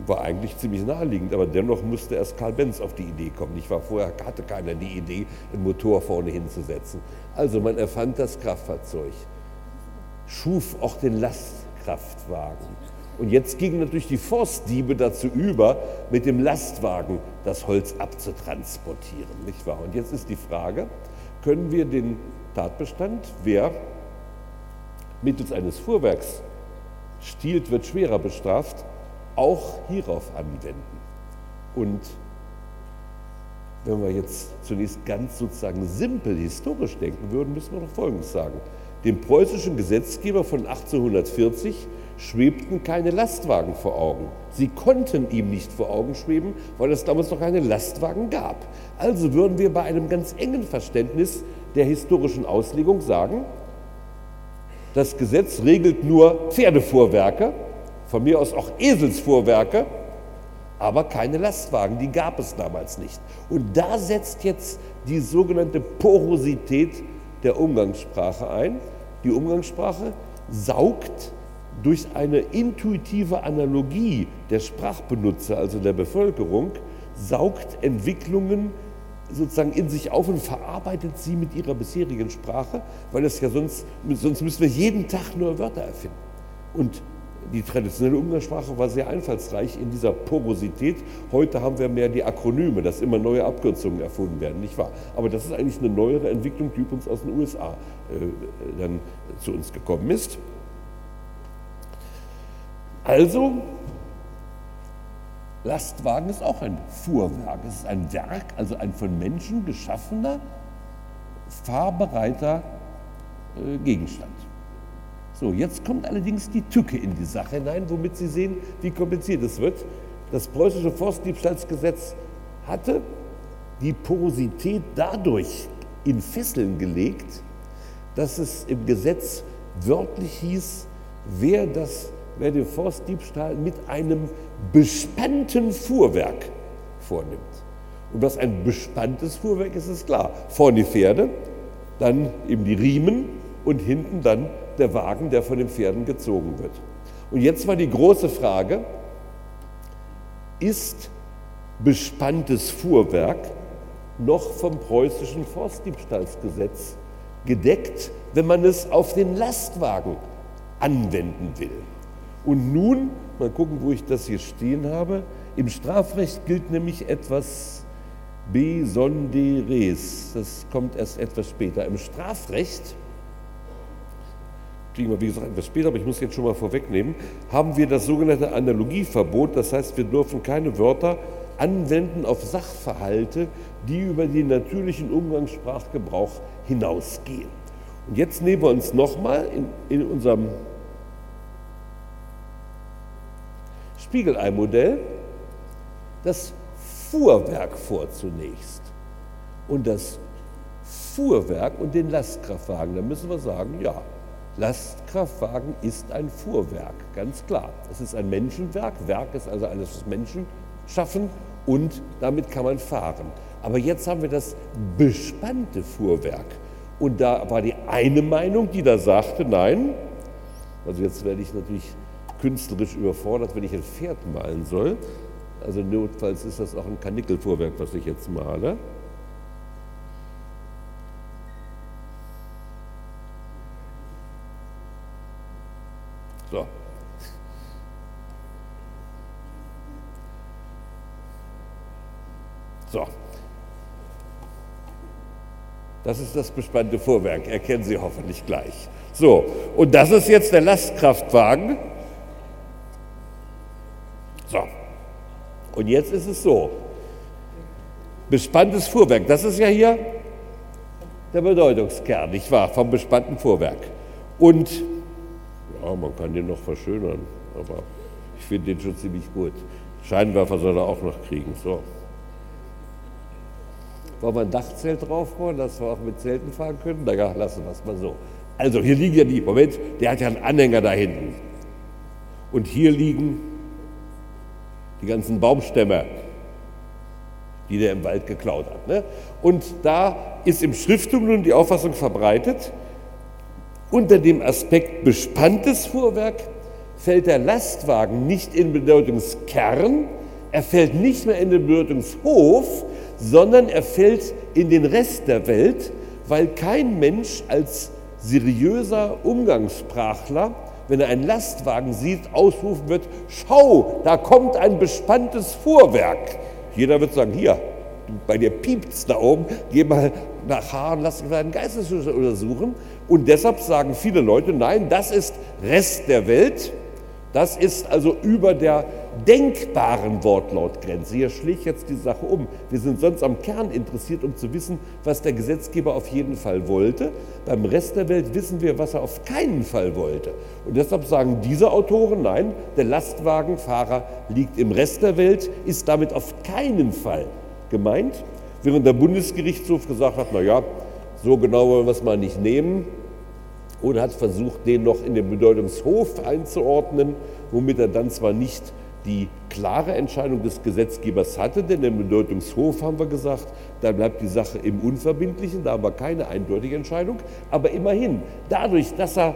war eigentlich ziemlich naheliegend, aber dennoch musste erst Karl Benz auf die Idee kommen. Ich war vorher hatte keiner die Idee, den Motor vorne hinzusetzen. Also man erfand das Kraftfahrzeug, schuf auch den Lastkraftwagen. Und jetzt gingen natürlich die Forstdiebe dazu über, mit dem Lastwagen das Holz abzutransportieren, nicht wahr? Und jetzt ist die Frage, können wir den Tatbestand, wer mittels eines Fuhrwerks stiehlt, wird schwerer bestraft, auch hierauf anwenden. Und Wenn wir jetzt zunächst ganz sozusagen simpel historisch denken würden, müssen wir doch Folgendes sagen. Dem preußischen Gesetzgeber von 1840 schwebten keine Lastwagen vor Augen. Sie konnten ihm nicht vor Augen schweben, weil es damals noch keine Lastwagen gab. Also würden wir bei einem ganz engen Verständnis der historischen Auslegung sagen, das Gesetz regelt nur Pferdefuhrwerke, von mir aus auch Eselsfuhrwerke, aber keine Lastwagen, die gab es damals nicht. Und da setzt jetzt die sogenannte Porosität der Umgangssprache ein. Die Umgangssprache saugt durch eine intuitive Analogie der Sprachbenutzer, also der Bevölkerung, saugt Entwicklungen sozusagen in sich auf und verarbeitet sie mit ihrer bisherigen Sprache, weil es ja sonst, sonst müssen wir jeden Tag neue Wörter erfinden. Und die traditionelle Umgangssprache war sehr einfallsreich in dieser Porosität. Heute haben wir mehr die Akronyme, dass immer neue Abkürzungen erfunden werden, nicht wahr? Aber das ist eigentlich eine neuere Entwicklung, die übrigens aus den USA äh, dann zu uns gekommen ist. Also Lastwagen ist auch ein Fuhrwerk. Es ist ein Werk, also ein von Menschen geschaffener, fahrbereiter äh, Gegenstand. So, jetzt kommt allerdings die Tücke in die Sache hinein, womit Sie sehen, wie kompliziert es wird. Das preußische Forstdiebstahlsgesetz hatte die Porosität dadurch in Fesseln gelegt, dass es im Gesetz wörtlich hieß, wer das wer den Forstdiebstahl mit einem bespannten Fuhrwerk vornimmt. Und was ein bespanntes Fuhrwerk ist, ist klar. Vorne die Pferde, dann eben die Riemen und hinten dann der Wagen, der von den Pferden gezogen wird. Und jetzt war die große Frage, ist bespanntes Fuhrwerk noch vom preußischen Forstdiebstahlsgesetz gedeckt, wenn man es auf den Lastwagen anwenden will? Und nun, mal gucken, wo ich das hier stehen habe, im Strafrecht gilt nämlich etwas Besonderes. Das kommt erst etwas später. Im Strafrecht, kriegen wir wie gesagt etwas später, aber ich muss jetzt schon mal vorwegnehmen, haben wir das sogenannte Analogieverbot. Das heißt, wir dürfen keine Wörter anwenden auf Sachverhalte, die über den natürlichen Umgangssprachgebrauch hinausgehen. Und jetzt nehmen wir uns nochmal in, in unserem Spiegelei-Modell das Fuhrwerk vor zunächst und das Fuhrwerk und den Lastkraftwagen. Da müssen wir sagen, ja, Lastkraftwagen ist ein Fuhrwerk, ganz klar. Es ist ein Menschenwerk, Werk ist also alles, was Menschen schaffen und damit kann man fahren. Aber jetzt haben wir das bespannte Fuhrwerk. Und da war die eine Meinung, die da sagte, nein, also jetzt werde ich natürlich künstlerisch überfordert, wenn ich ein Pferd malen soll. Also notfalls ist das auch ein Kanickelfuhrwerk, was ich jetzt male. So. So. Das ist das bespannte Fuhrwerk, erkennen Sie hoffentlich gleich. So, und das ist jetzt der Lastkraftwagen. So. Und jetzt ist es so. Bespanntes Fuhrwerk, das ist ja hier der Bedeutungskern, nicht wahr, vom bespannten Fuhrwerk. Und ja, man kann den noch verschönern, aber ich finde den schon ziemlich gut. Scheinwerfer soll er auch noch kriegen. So. Wollen wir ein Dachzelt draufbauen, dass wir auch mit Zelten fahren können? Na ja, lassen wir es mal so. Also hier liegen ja die, Moment, der hat ja einen Anhänger da hinten. Und hier liegen die ganzen Baumstämme, die der im Wald geklaut hat. Ne? Und da ist im Schrifttum nun die Auffassung verbreitet, unter dem Aspekt bespanntes Fuhrwerk fällt der Lastwagen nicht in Bedeutungskern, er fällt nicht mehr in den Bedeutungshof, sondern er fällt in den Rest der Welt, weil kein Mensch als seriöser Umgangssprachler wenn er einen Lastwagen sieht, ausrufen wird, schau, da kommt ein bespanntes Fuhrwerk. Jeder wird sagen, hier, bei dir piept es da oben, geh mal nach Haaren, lass dich deinen Geisteszustand untersuchen. Und deshalb sagen viele Leute, nein, das ist Rest der Welt, das ist also über der denkbaren Wortlautgrenze. Hier schlägt jetzt die Sache um. Wir sind sonst am Kern interessiert, um zu wissen, was der Gesetzgeber auf jeden Fall wollte. Beim Rest der Welt wissen wir, was er auf keinen Fall wollte. Und deshalb sagen diese Autoren, nein, der Lastwagenfahrer liegt im Rest der Welt, ist damit auf keinen Fall gemeint. Während der Bundesgerichtshof gesagt hat, naja, so genau wollen wir es mal nicht nehmen und hat versucht, den noch in den Bedeutungshof einzuordnen, womit er dann zwar nicht die klare Entscheidung des Gesetzgebers hatte, denn im Bedeutungshof haben wir gesagt, da bleibt die Sache im Unverbindlichen, da haben wir keine eindeutige Entscheidung, aber immerhin, dadurch, dass er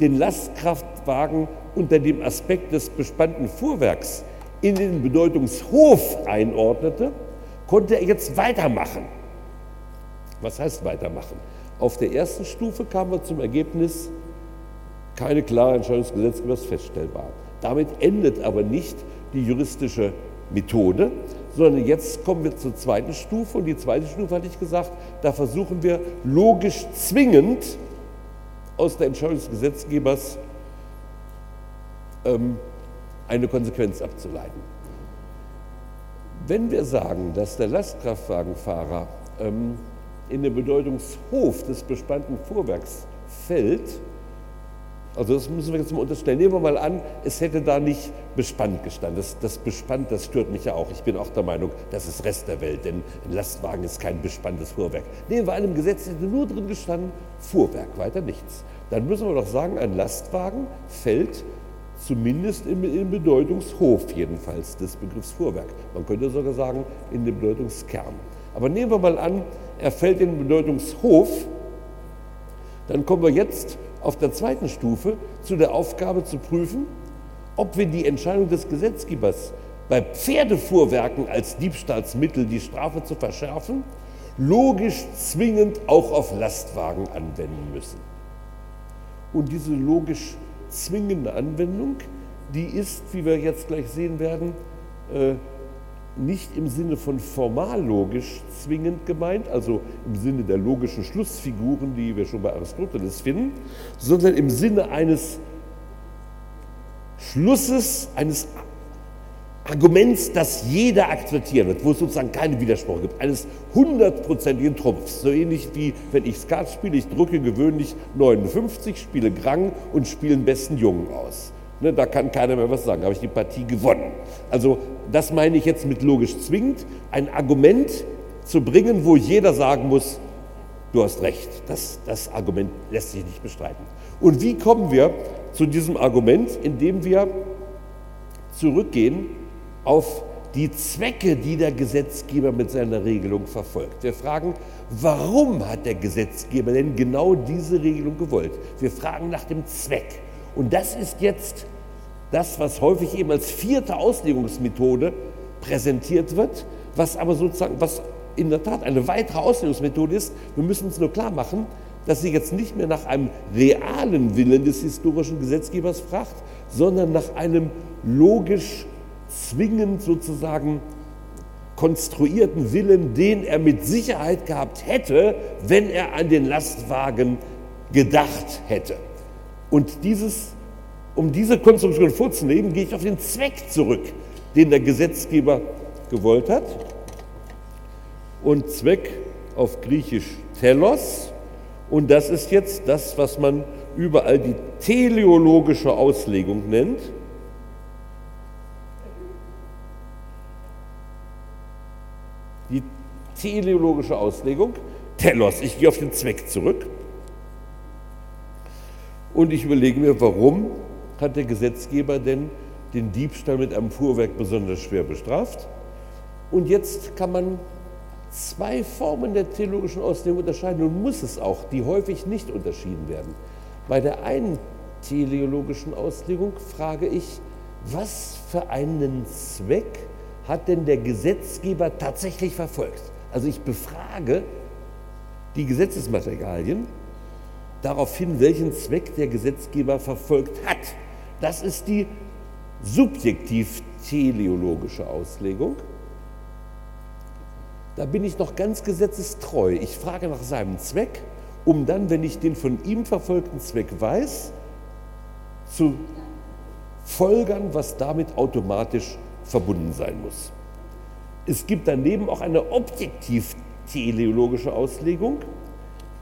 den Lastkraftwagen unter dem Aspekt des bespannten Fuhrwerks in den Bedeutungshof einordnete, konnte er jetzt weitermachen. Was heißt weitermachen? Auf der ersten Stufe kamen wir zum Ergebnis, keine klare Entscheidung des Gesetzgebers feststellbar. Damit endet aber nicht die juristische Methode, sondern jetzt kommen wir zur zweiten Stufe und die zweite Stufe hatte ich gesagt, da versuchen wir logisch zwingend aus der Entscheidung des Gesetzgebers ähm, eine Konsequenz abzuleiten. Wenn wir sagen, dass der Lastkraftwagenfahrer ähm, in den Bedeutungshof des bespannten Fuhrwerks fällt, also das müssen wir jetzt mal unterstellen. Nehmen wir mal an, es hätte da nicht bespannt gestanden. Das, das bespannt, das stört mich ja auch. Ich bin auch der Meinung, das ist Rest der Welt, denn ein Lastwagen ist kein bespanntes Fuhrwerk. Nehmen wir an, im Gesetz hätte nur drin gestanden, Fuhrwerk, weiter nichts. Dann müssen wir doch sagen, ein Lastwagen fällt zumindest im, im Bedeutungshof jedenfalls des Begriffs Fuhrwerk. Man könnte sogar sagen, in den Bedeutungskern. Aber nehmen wir mal an, er fällt in den Bedeutungshof, dann kommen wir jetzt auf der zweiten Stufe zu der Aufgabe zu prüfen, ob wir die Entscheidung des Gesetzgebers bei Pferdefuhrwerken als Diebstahlsmittel die Strafe zu verschärfen, logisch zwingend auch auf Lastwagen anwenden müssen. Und diese logisch zwingende Anwendung, die ist, wie wir jetzt gleich sehen werden, äh, nicht im Sinne von formal logisch zwingend gemeint, also im Sinne der logischen Schlussfiguren, die wir schon bei Aristoteles finden, sondern im Sinne eines Schlusses, eines Arguments, das jeder akzeptieren wird, wo es sozusagen keine Widersprüche gibt, eines hundertprozentigen Trumpfs. So ähnlich wie wenn ich Skat spiele, ich drücke gewöhnlich 59, spiele Grang und spiele den besten Jungen aus. Ne, da kann keiner mehr was sagen, habe ich die Partie gewonnen. Also das meine ich jetzt mit logisch zwingend, ein Argument zu bringen, wo jeder sagen muss, du hast recht, das, das Argument lässt sich nicht bestreiten. Und wie kommen wir zu diesem Argument, indem wir zurückgehen auf die Zwecke, die der Gesetzgeber mit seiner Regelung verfolgt. Wir fragen, warum hat der Gesetzgeber denn genau diese Regelung gewollt? Wir fragen nach dem Zweck. Und das ist jetzt das, was häufig eben als vierte Auslegungsmethode präsentiert wird, was aber sozusagen, was in der Tat eine weitere Auslegungsmethode ist. Wir müssen uns nur klar machen, dass sie jetzt nicht mehr nach einem realen Willen des historischen Gesetzgebers fragt, sondern nach einem logisch zwingend sozusagen konstruierten Willen, den er mit Sicherheit gehabt hätte, wenn er an den Lastwagen gedacht hätte. Und dieses, um diese Konstruktion vorzunehmen, gehe ich auf den Zweck zurück, den der Gesetzgeber gewollt hat. Und Zweck auf Griechisch telos. Und das ist jetzt das, was man überall die teleologische Auslegung nennt. Die teleologische Auslegung, telos, ich gehe auf den Zweck zurück. Und ich überlege mir, warum hat der Gesetzgeber denn den Diebstahl mit einem Fuhrwerk besonders schwer bestraft? Und jetzt kann man zwei Formen der theologischen Auslegung unterscheiden und muss es auch, die häufig nicht unterschieden werden. Bei der einen teleologischen Auslegung frage ich, was für einen Zweck hat denn der Gesetzgeber tatsächlich verfolgt? Also ich befrage die Gesetzesmaterialien darauf hin, welchen Zweck der Gesetzgeber verfolgt hat. Das ist die subjektiv teleologische Auslegung. Da bin ich noch ganz gesetzestreu. Ich frage nach seinem Zweck, um dann, wenn ich den von ihm verfolgten Zweck weiß, zu folgern, was damit automatisch verbunden sein muss. Es gibt daneben auch eine objektiv-teleologische Auslegung,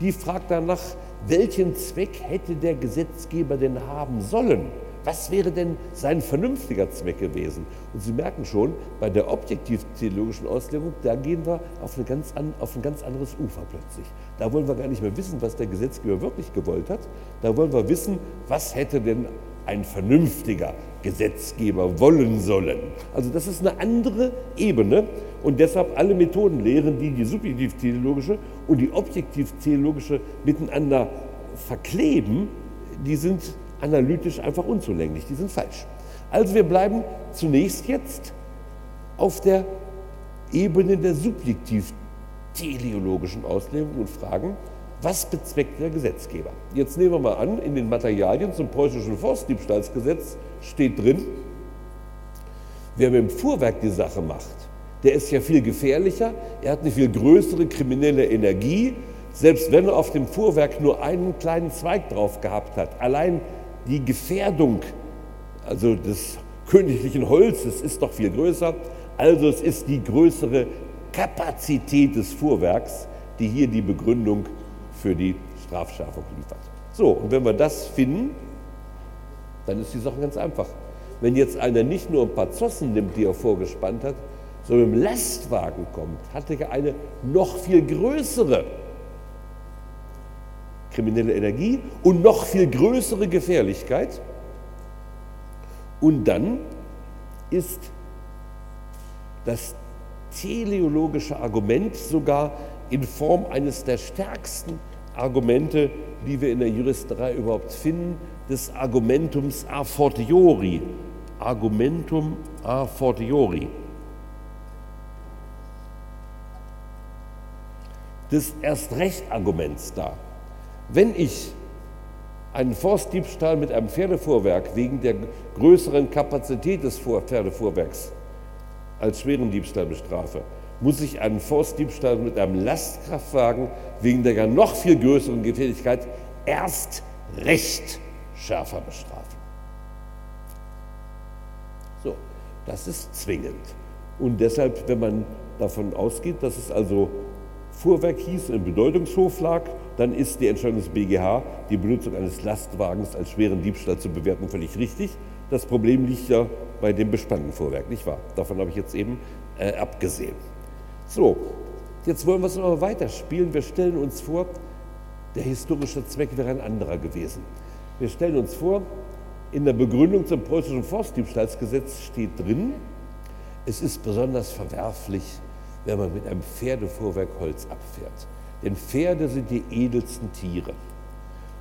die fragt danach, welchen Zweck hätte der Gesetzgeber denn haben sollen? Was wäre denn sein vernünftiger Zweck gewesen? Und Sie merken schon, bei der objektiv-theologischen Auslegung, da gehen wir auf, ganz an, auf ein ganz anderes Ufer plötzlich. Da wollen wir gar nicht mehr wissen, was der Gesetzgeber wirklich gewollt hat. Da wollen wir wissen, was hätte denn ein vernünftiger Gesetzgeber wollen sollen. Also das ist eine andere Ebene und deshalb alle Methoden lehren, die die subjektiv-theologische und die objektiv-theologische miteinander verkleben, die sind analytisch einfach unzulänglich, die sind falsch. Also wir bleiben zunächst jetzt auf der Ebene der subjektiv-teleologischen Auslegung und fragen, was bezweckt der Gesetzgeber? Jetzt nehmen wir mal an, in den Materialien zum preußischen Forstdiebstahlsgesetz steht drin, wer mit dem Fuhrwerk die Sache macht, der ist ja viel gefährlicher, er hat eine viel größere kriminelle Energie, selbst wenn er auf dem Fuhrwerk nur einen kleinen Zweig drauf gehabt hat. Allein die Gefährdung also des königlichen Holzes ist doch viel größer. Also es ist die größere Kapazität des Fuhrwerks, die hier die Begründung für die Strafschärfung liefert. So, und wenn wir das finden, dann ist die Sache ganz einfach. Wenn jetzt einer nicht nur ein paar Zossen nimmt, die er vorgespannt hat, sondern im Lastwagen kommt, hat er eine noch viel größere kriminelle Energie und noch viel größere Gefährlichkeit. Und dann ist das teleologische Argument sogar in Form eines der stärksten Argumente, die wir in der Juristerei überhaupt finden, des Argumentums a fortiori. Argumentum a fortiori. Des Erst-Recht-Arguments da. Wenn ich einen Forstdiebstahl mit einem Pferdefuhrwerk wegen der größeren Kapazität des Pferdefuhrwerks als schweren Diebstahl bestrafe, muss ich einen Forstdiebstahl mit einem Lastkraftwagen wegen der noch viel größeren Gefährlichkeit erst recht schärfer bestrafen. So, das ist zwingend. Und deshalb, wenn man davon ausgeht, dass es also Fuhrwerk hieß, im Bedeutungshof lag, dann ist die Entscheidung des BGH, die Benutzung eines Lastwagens als schweren Diebstahl zu bewerten, völlig richtig. Das Problem liegt ja bei dem bespannten Fuhrwerk, nicht wahr? Davon habe ich jetzt eben äh, abgesehen. So, jetzt wollen wir es noch weiterspielen. Wir stellen uns vor, der historische Zweck wäre ein anderer gewesen. Wir stellen uns vor, in der Begründung zum preußischen Forstdiebstahlsgesetz steht drin, es ist besonders verwerflich, wenn man mit einem Pferdefuhrwerk Holz abfährt. Denn Pferde sind die edelsten Tiere.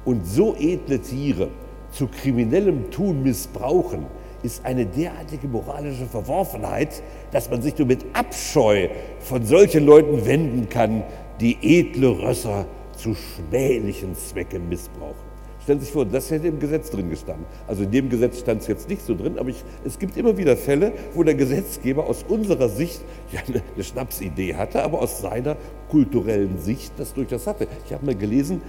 Und so edle Tiere zu kriminellem Tun missbrauchen, ist eine derartige moralische Verworfenheit, dass man sich nur mit Abscheu von solchen Leuten wenden kann, die edle Rösser zu schmählichen Zwecken missbrauchen. Stellen Sie sich vor, das hätte im Gesetz drin gestanden. Also in dem Gesetz stand es jetzt nicht so drin, aber ich, es gibt immer wieder Fälle, wo der Gesetzgeber aus unserer Sicht ja eine, eine Schnapsidee hatte, aber aus seiner kulturellen Sicht das durchaus hatte. Ich habe mal gelesen,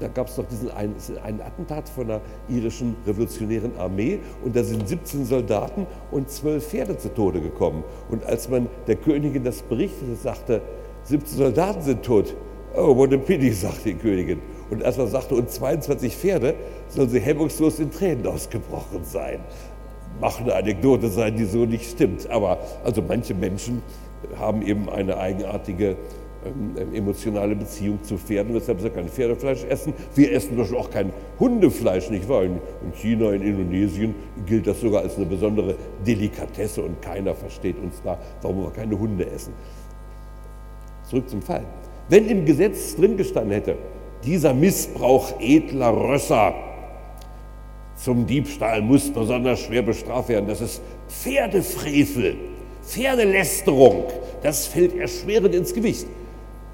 da gab es doch diesen einen, einen, Attentat von der irischen revolutionären Armee und da sind 17 Soldaten und 12 Pferde zu Tode gekommen. Und als man der Königin das berichtete, sagte, 17 Soldaten sind tot. Oh, what a pity, sagte die Königin. Und als man sagte, und 22 Pferde, sollen sie hemmungslos in Tränen ausgebrochen sein. Mag eine Anekdote sein, die so nicht stimmt. Aber also manche Menschen haben eben eine eigenartige ähm, emotionale Beziehung zu Pferden, weshalb sie kein Pferdefleisch essen. Wir essen doch auch kein Hundefleisch, nicht wahr? In China, in Indonesien gilt das sogar als eine besondere Delikatesse und keiner versteht uns da, warum wir keine Hunde essen. Zurück zum Fall. Wenn im Gesetz drin gestanden hätte, dieser Missbrauch edler Rösser zum Diebstahl muss besonders schwer bestraft werden. Das ist Pferdefrevel, Pferdelästerung. Das fällt erschwerend ins Gewicht.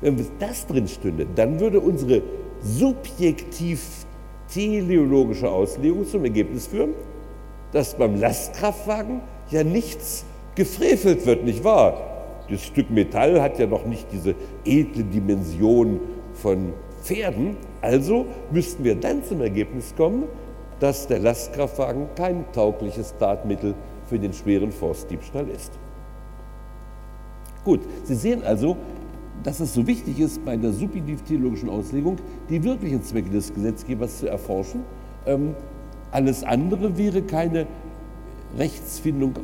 Wenn das drin stünde, dann würde unsere subjektiv teleologische Auslegung zum Ergebnis führen, dass beim Lastkraftwagen ja nichts gefrevelt wird, nicht wahr? Das Stück Metall hat ja noch nicht diese edle Dimension von Pferden. Also müssten wir dann zum Ergebnis kommen, dass der Lastkraftwagen kein taugliches Tatmittel für den schweren Forstdiebstahl ist. Gut, Sie sehen also, dass es so wichtig ist, bei der subjektiv-theologischen Auslegung die wirklichen Zwecke des Gesetzgebers zu erforschen. Ähm, alles andere wäre keine Rechtsfindung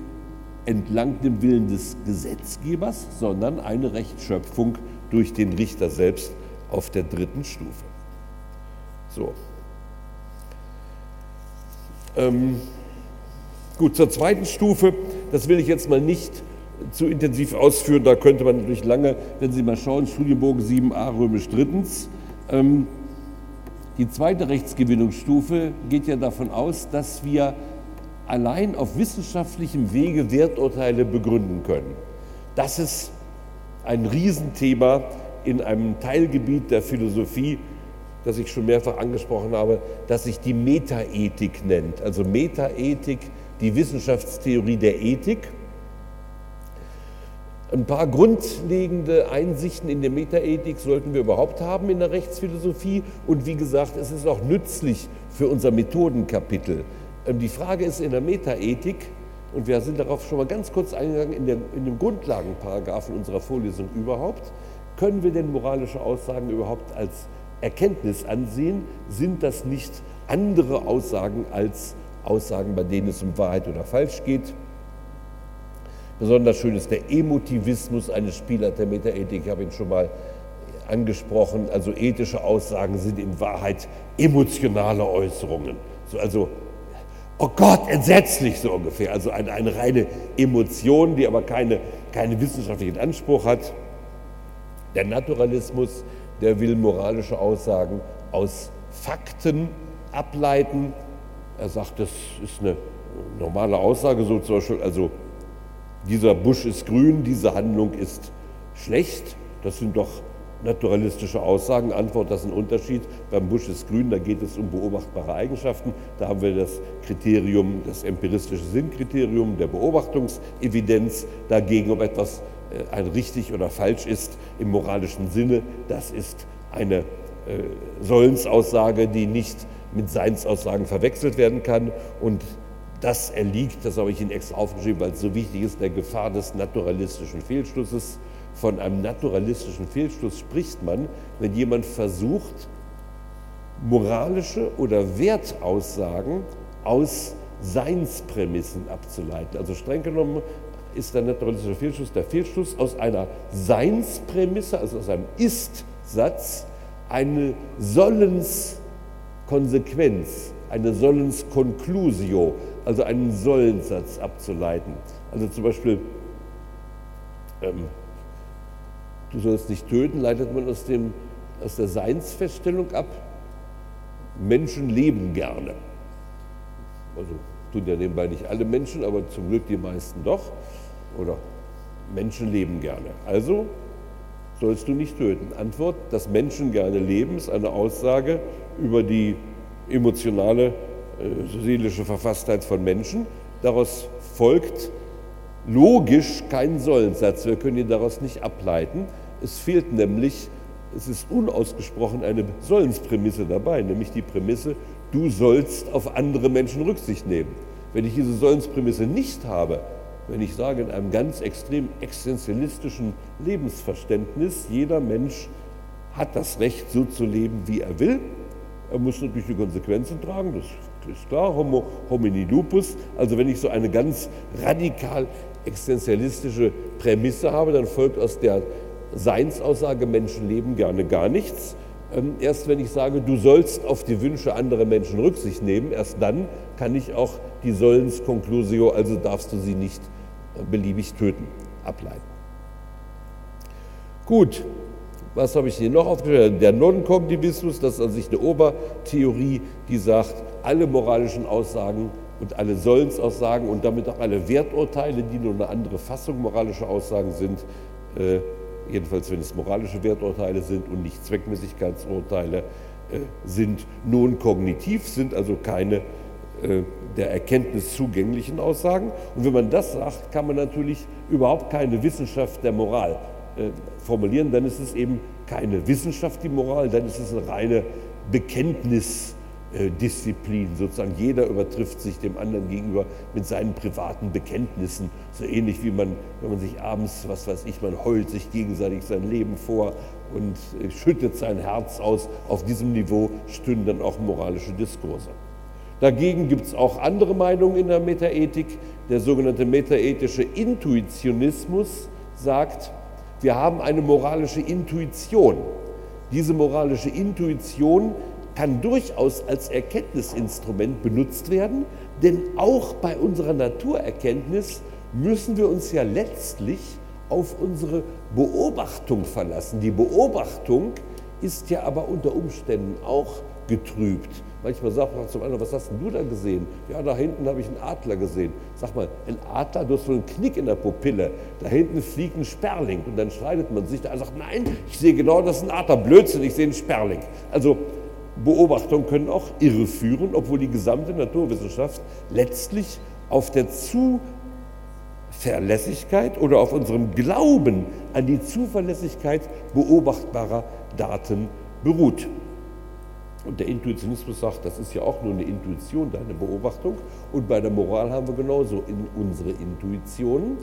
entlang dem Willen des Gesetzgebers, sondern eine Rechtsschöpfung durch den Richter selbst auf der dritten Stufe. So. Ähm, gut, zur zweiten Stufe, das will ich jetzt mal nicht zu intensiv ausführen, da könnte man natürlich lange, wenn Sie mal schauen, Studienbogen 7a römisch drittens. Ähm, die zweite Rechtsgewinnungsstufe geht ja davon aus, dass wir allein auf wissenschaftlichem Wege Werturteile begründen können. Das ist ein Riesenthema in einem Teilgebiet der Philosophie, das ich schon mehrfach angesprochen habe, das sich die Metaethik nennt. Also Metaethik, die Wissenschaftstheorie der Ethik. Ein paar grundlegende Einsichten in der Metaethik sollten wir überhaupt haben in der Rechtsphilosophie. Und wie gesagt, es ist auch nützlich für unser Methodenkapitel. Ähm, die Frage ist in der Metaethik, und wir sind darauf schon mal ganz kurz eingegangen in, der, in dem Grundlagenparagraphen unserer Vorlesung überhaupt, können wir denn moralische Aussagen überhaupt als Erkenntnis ansehen? Sind das nicht andere Aussagen als Aussagen, bei denen es um Wahrheit oder Falsch geht? Besonders schön ist der Emotivismus eines Spielers der Metaethik. Ich habe ihn schon mal angesprochen. Also ethische Aussagen sind in Wahrheit emotionale Äußerungen. So, also oh Gott, entsetzlich so ungefähr. Also eine, eine reine Emotion, die aber keine, keinen wissenschaftlichen Anspruch hat. Der Naturalismus, der will moralische Aussagen aus Fakten ableiten. Er sagt, das ist eine normale Aussage, so zum Beispiel, also dieser Busch ist grün, diese Handlung ist schlecht. Das sind doch naturalistische Aussagen. Antwort, das ist ein Unterschied. Beim Busch ist grün, da geht es um beobachtbare Eigenschaften. Da haben wir das Kriterium, das empiristische Sinnkriterium der Beobachtungsevidenz. Dagegen, ob etwas äh, ein richtig oder falsch ist im moralischen Sinne, das ist eine äh, Sollensaussage, die nicht mit Seinsaussagen verwechselt werden kann. Und das erliegt, das habe ich Ihnen extra aufgeschrieben, weil es so wichtig ist, der Gefahr des naturalistischen Fehlschlusses. Von einem naturalistischen Fehlschluss spricht man, wenn jemand versucht, moralische oder Wertaussagen aus Seinsprämissen abzuleiten. Also streng genommen ist der naturalistische Fehlschluss der Fehlschluss aus einer Seinsprämisse, also aus einem Ist-Satz, eine Sollenskonsequenz, eine Sollensconclusio, also einen Sollensatz abzuleiten. Also zum Beispiel, ähm, du sollst nicht töten, leitet man aus, dem, aus der Seinsfeststellung ab, Menschen leben gerne. Also tun ja nebenbei nicht alle Menschen, aber zum Glück die meisten doch. Oder Menschen leben gerne. Also sollst du nicht töten. Antwort, dass Menschen gerne leben, ist eine Aussage über die emotionale, seelische Verfasstheit von Menschen. Daraus folgt logisch kein Sollensatz. Wir können ihn daraus nicht ableiten. Es fehlt nämlich, es ist unausgesprochen eine Sollensprämisse dabei, nämlich die Prämisse, du sollst auf andere Menschen Rücksicht nehmen. Wenn ich diese Sollensprämisse nicht habe, wenn ich sage, in einem ganz extrem existenzialistischen Lebensverständnis, jeder Mensch hat das Recht, so zu leben, wie er will. Er muss natürlich die Konsequenzen tragen, das ist klar, homo, homini lupus. Also wenn ich so eine ganz radikal existenzialistische Prämisse habe, dann folgt aus der Seinsaussage, Menschen leben gerne gar nichts. Ähm, erst wenn ich sage, du sollst auf die Wünsche anderer Menschen Rücksicht nehmen, erst dann kann ich auch die Sollensconclusio, also darfst du sie nicht äh, beliebig töten, ableiten. Gut, was habe ich hier noch aufgeschrieben? Der Non-Kognitivismus, das ist an sich eine Obertheorie, die sagt, alle moralischen Aussagen und alle Sollensaussagen und damit auch alle Werturteile, die nur eine andere Fassung moralischer Aussagen sind, äh, jedenfalls wenn es moralische Werturteile sind und nicht Zweckmäßigkeitsurteile, äh, sind non kognitiv, sind also keine äh, der Erkenntnis zugänglichen Aussagen. Und wenn man das sagt, kann man natürlich überhaupt keine Wissenschaft der Moral formulieren. Dann ist es eben keine Wissenschaft, die Moral, dann ist es eine reine Bekenntnis äh. Sozusagen jeder übertrifft sich dem anderen gegenüber mit seinen privaten Bekenntnissen. So ähnlich wie man, wenn man sich abends, was weiß ich, man heult sich gegenseitig sein Leben vor und äh, schüttet sein Herz aus. Auf diesem Niveau stünden dann auch moralische Diskurse. Dagegen gibt es auch andere Meinungen in der Metaethik. Der sogenannte metaethische Intuitionismus sagt, wir haben eine moralische Intuition. Diese moralische Intuition kann durchaus als Erkenntnisinstrument benutzt werden, denn auch bei unserer Naturerkenntnis müssen wir uns ja letztlich auf unsere Beobachtung verlassen. Die Beobachtung ist ja aber unter Umständen auch getrübt. Manchmal sagt man zum anderen, was hast denn du da gesehen? Ja, da hinten habe ich einen Adler gesehen. Sag mal, ein Adler, du hast wohl einen Knick in der Pupille. Da hinten fliegt ein Sperling. Und dann streitet man sich. Da sagt, nein, ich sehe genau, das ist ein Adler. Blödsinn, ich sehe einen Sperling. Also Beobachtungen können auch irreführen, obwohl die gesamte Naturwissenschaft letztlich auf der Zuverlässigkeit oder auf unserem Glauben an die Zuverlässigkeit beobachtbarer Daten beruht. Und der Intuitionismus sagt, das ist ja auch nur eine Intuition, deine Beobachtung. Und bei der Moral haben wir genauso in unsere Intuitionen.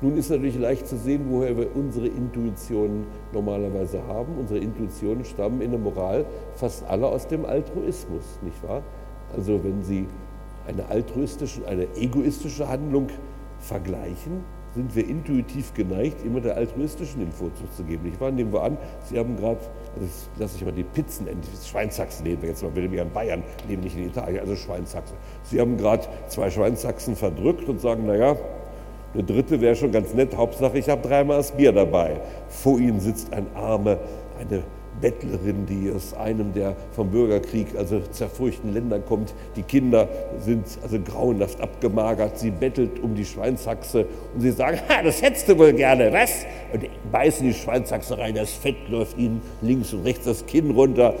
Nun ist natürlich leicht zu sehen, woher wir unsere Intuitionen normalerweise haben. Unsere Intuitionen stammen in der Moral fast alle aus dem Altruismus, nicht wahr? Also wenn Sie eine altruistische, eine egoistische Handlung vergleichen, sind wir intuitiv geneigt, immer der altruistischen den Vorzug zu geben. Nicht wahr? Nehmen wir an, Sie haben gerade, also lasse ich mal die Pizzen, Schweinshaxen nehmen wir jetzt mal, wir in Bayern, leben nicht in Italien, also Schweinshaxen. Sie haben gerade zwei Schweinshaxen verdrückt und sagen, naja, eine dritte wäre schon ganz nett, Hauptsache ich habe dreimal das Bier dabei. Vor Ihnen sitzt ein Arme, eine Bettlerin, die aus einem der vom Bürgerkrieg, also zerfurchten Ländern kommt. Die Kinder sind also grauenhaft abgemagert. Sie bettelt um die Schweinshaxe und sie sagen, ha, das hättest du wohl gerne, was? Und beißen die Schweinshaxe rein, das Fett läuft ihnen links und rechts das Kinn runter.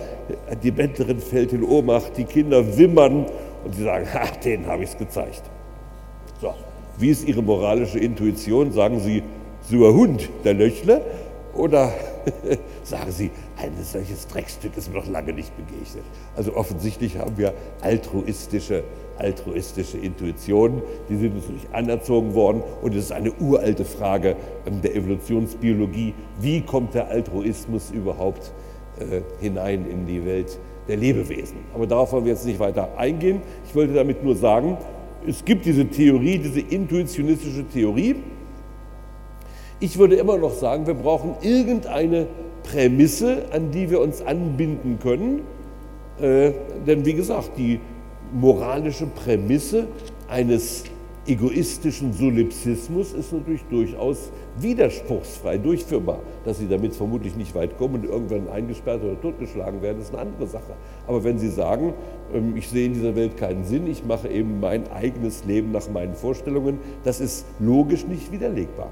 Die Bettlerin fällt in Ohnmacht, die Kinder wimmern und sie sagen, ha, denen habe ich es gezeigt. So, wie ist ihre moralische Intuition? Sagen sie, so Hund, der Löchle? Oder sagen Sie, ein solches Dreckstück ist mir noch lange nicht begegnet. Also offensichtlich haben wir altruistische, altruistische Intuitionen, die sind uns nicht anerzogen worden und es ist eine uralte Frage der Evolutionsbiologie, wie kommt der Altruismus überhaupt äh, hinein in die Welt der Lebewesen. Aber darauf wollen wir jetzt nicht weiter eingehen. Ich wollte damit nur sagen, es gibt diese Theorie, diese intuitionistische Theorie, ich würde immer noch sagen, wir brauchen irgendeine Prämisse, an die wir uns anbinden können. Äh, denn wie gesagt, die moralische Prämisse eines egoistischen Solipsismus ist natürlich durchaus widerspruchsfrei durchführbar. Dass Sie damit vermutlich nicht weit kommen und irgendwann eingesperrt oder totgeschlagen werden, ist eine andere Sache. Aber wenn Sie sagen, ähm, ich sehe in dieser Welt keinen Sinn, ich mache eben mein eigenes Leben nach meinen Vorstellungen, das ist logisch nicht widerlegbar.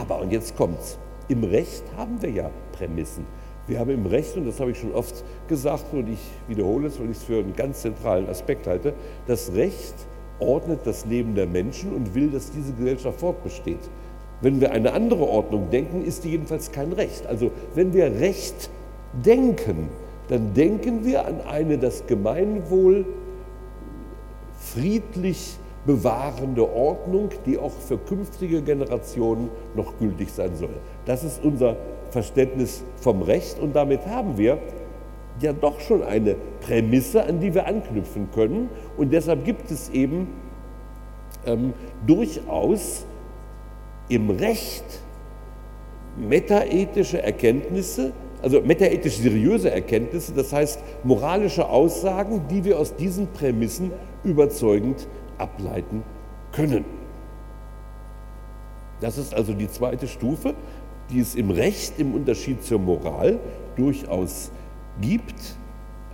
Aber, und jetzt kommt's, im Recht haben wir ja Prämissen. Wir haben im Recht, und das habe ich schon oft gesagt und ich wiederhole es, weil ich es für einen ganz zentralen Aspekt halte, das Recht ordnet das Leben der Menschen und will, dass diese Gesellschaft fortbesteht. Wenn wir eine andere Ordnung denken, ist die jedenfalls kein Recht. Also wenn wir Recht denken, dann denken wir an eine das Gemeinwohl friedlich bewahrende Ordnung, die auch für künftige Generationen noch gültig sein soll. Das ist unser Verständnis vom Recht und damit haben wir ja doch schon eine Prämisse, an die wir anknüpfen können und deshalb gibt es eben ähm, durchaus im Recht metaethische Erkenntnisse, also metaethisch seriöse Erkenntnisse, das heißt moralische Aussagen, die wir aus diesen Prämissen überzeugend ableiten können. Das ist also die zweite Stufe, die es im Recht im Unterschied zur Moral durchaus gibt.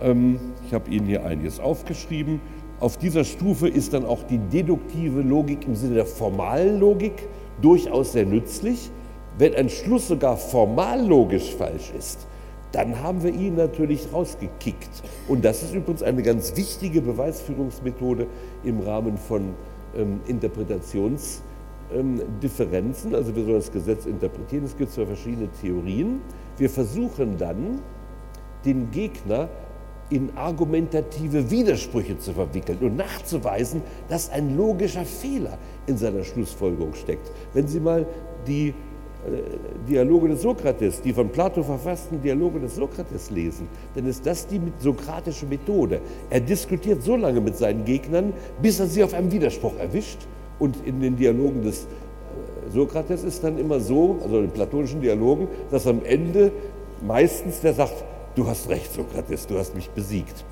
Ähm, ich habe Ihnen hier einiges aufgeschrieben. Auf dieser Stufe ist dann auch die deduktive Logik im Sinne der formalen Logik durchaus sehr nützlich. Wenn ein Schluss sogar formal logisch falsch ist, dann haben wir ihn natürlich rausgekickt. Und das ist übrigens eine ganz wichtige Beweisführungsmethode im Rahmen von ähm, Interpretationsdifferenzen. Ähm, also wir sollen das Gesetz interpretieren. Es gibt zwei verschiedene Theorien. Wir versuchen dann, den Gegner in argumentative Widersprüche zu verwickeln und nachzuweisen, dass ein logischer Fehler in seiner Schlussfolgerung steckt. Wenn Sie mal die äh, Dialoge des Sokrates, die von Plato verfassten Dialoge des Sokrates lesen, dann ist das die sokratische Methode. Er diskutiert so lange mit seinen Gegnern, bis er sie auf einem Widerspruch erwischt. Und in den Dialogen des äh, Sokrates ist dann immer so, also in den platonischen Dialogen, dass am Ende meistens der sagt, du hast recht, Sokrates, du hast mich besiegt.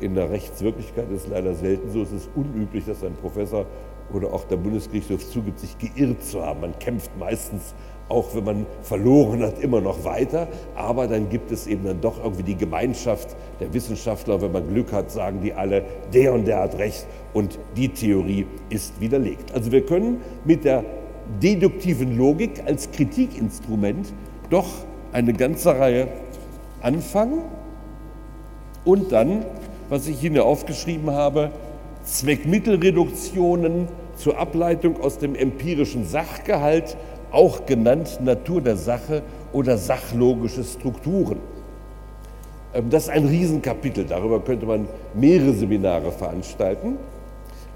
In der Rechtswirklichkeit ist es leider selten so, es ist unüblich, dass ein Professor oder auch der Bundesgerichtshof zugibt, sich geirrt zu haben. Man kämpft meistens, auch wenn man verloren hat, immer noch weiter, aber dann gibt es eben dann doch irgendwie die Gemeinschaft der Wissenschaftler. Wenn man Glück hat, sagen die alle, der und der hat recht und die Theorie ist widerlegt. Also wir können mit der deduktiven Logik als Kritikinstrument doch eine ganze Reihe anfangen und dann, was ich Ihnen aufgeschrieben habe, Zweckmittelreduktionen zur Ableitung aus dem empirischen Sachgehalt, auch genannt Natur der Sache oder sachlogische Strukturen. Ähm, das ist ein Riesenkapitel, darüber könnte man mehrere Seminare veranstalten.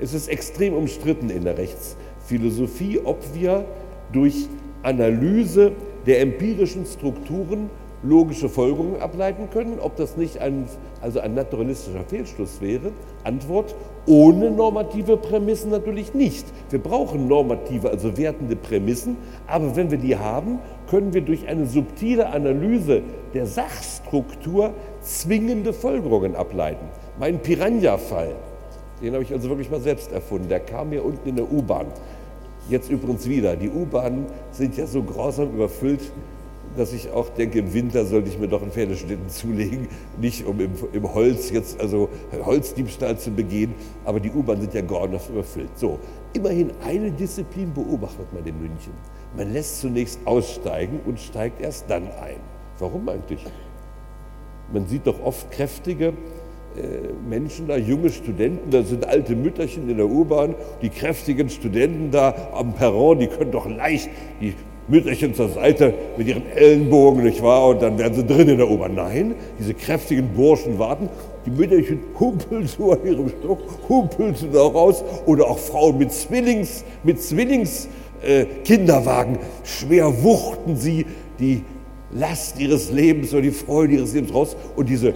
Es ist extrem umstritten in der Rechtsphilosophie, ob wir durch Analyse der empirischen Strukturen logische Folgerungen ableiten können, ob das nicht ein, also ein naturalistischer Fehlschluss wäre. Antwort, ohne normative Prämissen natürlich nicht. Wir brauchen normative, also wertende Prämissen, aber wenn wir die haben, können wir durch eine subtile Analyse der Sachstruktur zwingende Folgerungen ableiten. Mein Piranha-Fall, den habe ich also wirklich mal selbst erfunden, der kam mir unten in der U-Bahn. Jetzt übrigens wieder. Die U-Bahnen sind ja so grausam überfüllt, dass ich auch denke, im Winter sollte ich mir doch einen Pferdeschlitten zulegen, nicht um im, im, Holz jetzt also Holzdiebstahl zu begehen, aber die U-Bahn sind ja grauenhaft überfüllt. So, immerhin eine Disziplin beobachtet man in München. Man lässt zunächst aussteigen und steigt erst dann ein. Warum eigentlich? Man sieht doch oft kräftige äh, Menschen da, junge Studenten, da sind alte Mütterchen in der U-Bahn, die kräftigen Studenten da am Perron, die können doch leicht die Mütterchen zur Seite mit ihren Ellenbogen, nicht wahr? Und dann werden sie drin in der U-Bahn. Nein, diese kräftigen Burschen warten. Die Mütterchen humpeln so an ihrem Stock, humpeln sie da raus. Oder auch Frauen mit Zwillings, mit Zwillings äh, Kinderwagen. Schwer wuchten sie die Last ihres Lebens oder die Freude ihres Lebens raus. Und diese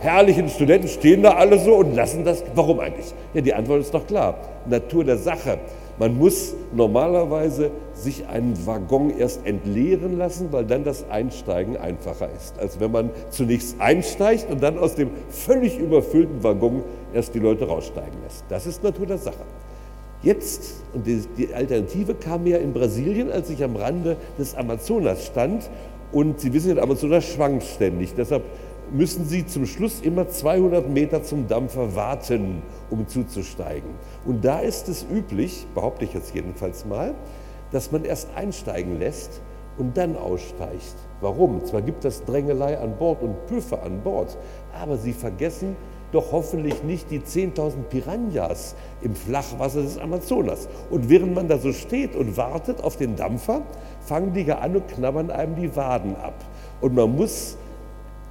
herrlichen Studenten stehen da alle so und lassen das. Warum eigentlich? Ja, die Antwort ist doch klar. Natur der Sache. Man muss normalerweise sich einen Waggon erst entleeren lassen, weil dann das Einsteigen einfacher ist, als wenn man zunächst einsteigt und dann aus dem völlig überfüllten Waggon erst die Leute raussteigen lässt. Das ist Natur der Sache. Jetzt, und die, Alternative kam ja in Brasilien, als ich am Rande des Amazonas stand, und Sie wissen, der Amazonas schwankt ständig. Deshalb müssen Sie zum Schluss immer 200 Meter zum Dampfer warten, um zuzusteigen. Und da ist es üblich, behaupte ich jetzt jedenfalls mal, dass man erst einsteigen lässt und dann aussteigt. Warum? Zwar gibt es Drängelei an Bord und Püffe an Bord, aber Sie vergessen doch hoffentlich nicht die 10.000 Piranhas im Flachwasser des Amazonas. Und während man da so steht und wartet auf den Dampfer, fangen die ja an und knabbern einem die Waden ab. Und man muss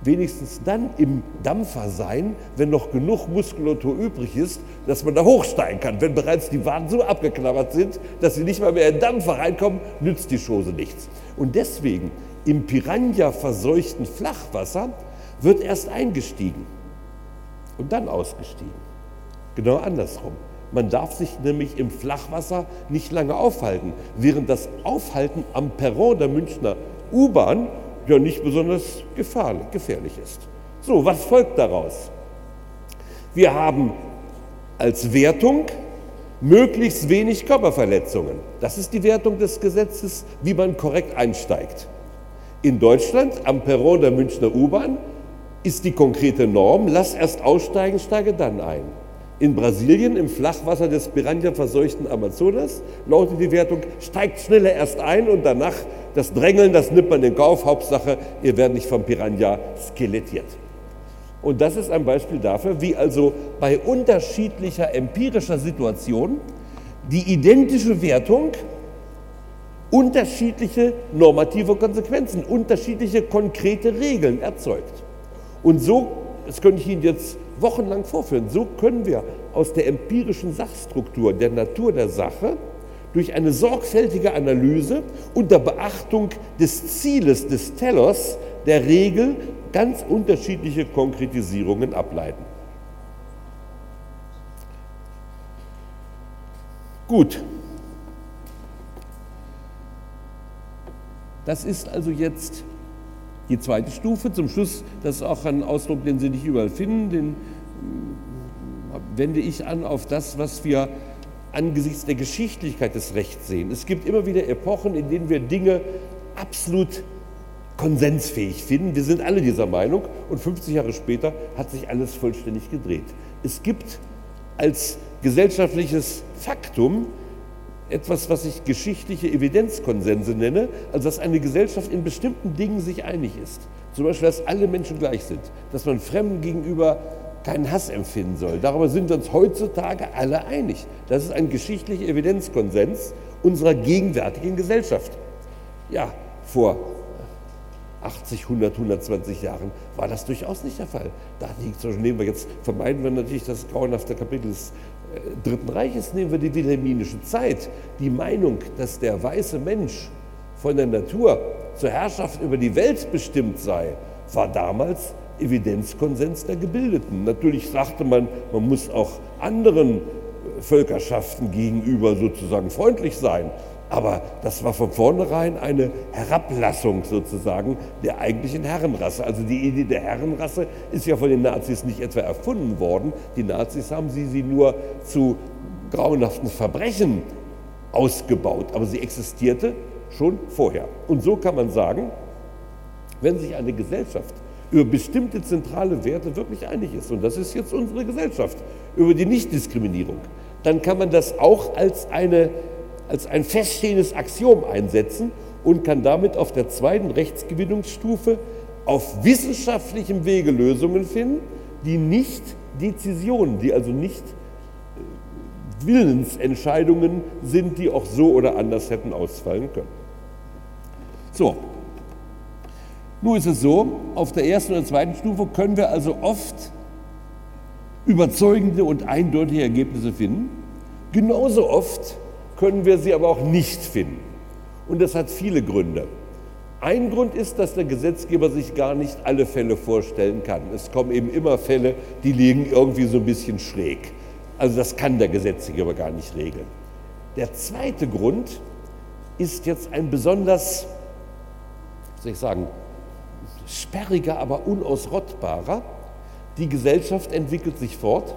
wenigstens dann im Dampfer sein, wenn noch genug Muskulatur übrig ist, dass man da hochsteigen kann. Wenn bereits die Waden so abgeknabbert sind, dass sie nicht mal mehr in den Dampfer reinkommen, nützt die Chose nichts. Und deswegen im Piranha-verseuchten Flachwasser wird erst eingestiegen und dann ausgestiegen. Genau andersrum. Man darf sich nämlich im Flachwasser nicht lange aufhalten, während das Aufhalten am Perron der Münchner U-Bahn ja nicht besonders gefährlich ist. So, was folgt daraus? Wir haben als Wertung möglichst wenig Körperverletzungen. Das ist die Wertung des Gesetzes, wie man korrekt einsteigt. In Deutschland am Perron der Münchner U-Bahn ist die konkrete Norm, lass erst aussteigen, steige dann ein. In Brasilien, im Flachwasser des Piranha-verseuchten Amazonas, lautet die Wertung, steigt schneller erst ein und danach das Drängeln, das nimmt man in Kauf. Hauptsache, ihr werdet nicht vom Piranha skelettiert. Und das ist ein Beispiel dafür, wie also bei unterschiedlicher empirischer Situation die identische Wertung unterschiedliche normative Konsequenzen, unterschiedliche konkrete Regeln erzeugt. Und so das könnte ich Ihnen jetzt wochenlang vorführen. So können wir aus der empirischen Sachstruktur, der Natur der Sache, durch eine sorgfältige Analyse unter Beachtung des Zieles des Tellers der Regel ganz unterschiedliche Konkretisierungen ableiten. Gut. Das ist also jetzt die zweite Stufe. Zum Schluss, das ist auch ein Ausdruck, den Sie nicht überall finden, den äh, wende ich an auf das, was wir angesichts der Geschichtlichkeit des Rechts sehen. Es gibt immer wieder Epochen, in denen wir Dinge absolut konsensfähig finden. Wir sind alle dieser Meinung und 50 Jahre später hat sich alles vollständig gedreht. Es gibt als gesellschaftliches Faktum etwas, was ich geschichtliche Evidenzkonsense nenne, also dass eine Gesellschaft in bestimmten Dingen sich einig ist. Zum Beispiel, dass alle Menschen gleich sind, dass man Fremden gegenüber keinen Hass empfinden soll. Darüber sind uns heutzutage alle einig. Das ist ein geschichtlicher Evidenzkonsens unserer gegenwärtigen Gesellschaft. Ja, vor 80, 100, 120 Jahren war das durchaus nicht der Fall. Da liegt nehmen wir jetzt, vermeiden wir natürlich das grauenhafte Kapitel des Dritten Reiches, nehmen wir die wilhelminische Zeit. Die Meinung, dass der weiße Mensch von der Natur zur Herrschaft über die Welt bestimmt sei, war damals Evidenzkonsens der Gebildeten. Natürlich sagte man, man muss auch anderen Völkerschaften gegenüber sozusagen freundlich sein. Aber das war von vornherein eine Herablassung sozusagen der eigentlichen Herrenrasse. Also die Idee der Herrenrasse ist ja von den Nazis nicht etwa erfunden worden. Die Nazis haben sie, sie nur zu grauenhaften Verbrechen ausgebaut. Aber sie existierte schon vorher. Und so kann man sagen, wenn sich eine Gesellschaft über bestimmte zentrale Werte wirklich einig ist, und das ist jetzt unsere Gesellschaft, über die Nichtdiskriminierung, dann kann man das auch als, eine, als ein feststehendes Axiom einsetzen und kann damit auf der zweiten Rechtsgewinnungsstufe auf wissenschaftlichem Wege Lösungen finden, die nicht Dezisionen, die also nicht äh, Willensentscheidungen sind, die auch so oder anders hätten ausfallen können. So, nun ist es so, auf der ersten oder zweiten Stufe können wir also oft überzeugende und eindeutige Ergebnisse finden. Genauso oft können wir sie aber auch nicht finden. Und das hat viele Gründe. Ein Grund ist, dass der Gesetzgeber sich gar nicht alle Fälle vorstellen kann. Es kommen eben immer Fälle, die liegen irgendwie so ein bisschen schräg. Also das kann der Gesetzgeber gar nicht regeln. Der zweite Grund ist jetzt ein besonders, wie soll ich sagen, sperriger, aber unausrottbarer. Die Gesellschaft entwickelt sich fort.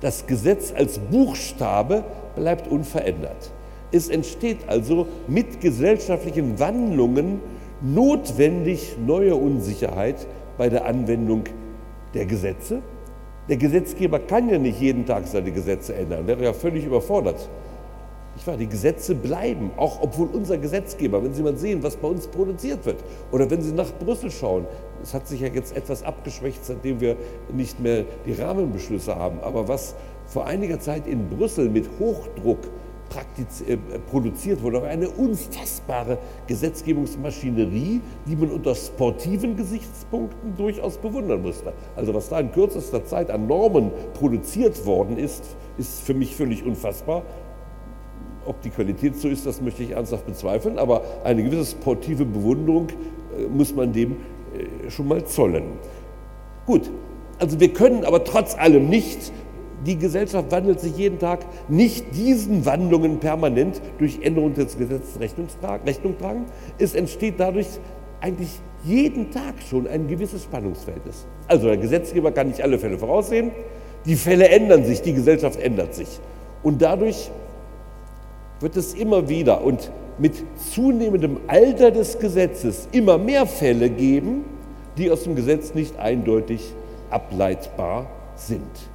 Das Gesetz als Buchstabe bleibt unverändert. Es entsteht also mit gesellschaftlichen Wandlungen notwendig neue Unsicherheit bei der Anwendung der Gesetze. Der Gesetzgeber kann ja nicht jeden Tag seine Gesetze ändern, wäre ja völlig überfordert. Nicht wahr? Die Gesetze bleiben, auch obwohl unser Gesetzgeber, wenn Sie mal sehen, was bei uns produziert wird, oder wenn Sie nach Brüssel schauen, es hat sich ja jetzt etwas abgeschwächt, seitdem wir nicht mehr die Rahmenbeschlüsse haben, aber was vor einiger Zeit in Brüssel mit Hochdruck äh, produziert wurde, eine unfassbare Gesetzgebungsmaschinerie, die man unter sportiven Gesichtspunkten durchaus bewundern musste. Also was da in kürzester Zeit an Normen produziert worden ist, ist für mich völlig unfassbar. Ob die Qualität so ist, das möchte ich ernsthaft bezweifeln, aber eine gewisse sportive Bewunderung äh, muss man dem äh, schon mal zollen. Gut, also wir können aber trotz allem nicht, die Gesellschaft wandelt sich jeden Tag, nicht diesen Wandlungen permanent durch Änderung des Gesetzes Rechnung tragen. Es entsteht dadurch eigentlich jeden Tag schon ein gewisses Spannungsverhältnis. Also der Gesetzgeber kann nicht alle Fälle voraussehen, die Fälle ändern sich, die Gesellschaft ändert sich. Und dadurch wird es immer wieder und mit zunehmendem Alter des Gesetzes immer mehr Fälle geben, die aus dem Gesetz nicht eindeutig ableitbar sind.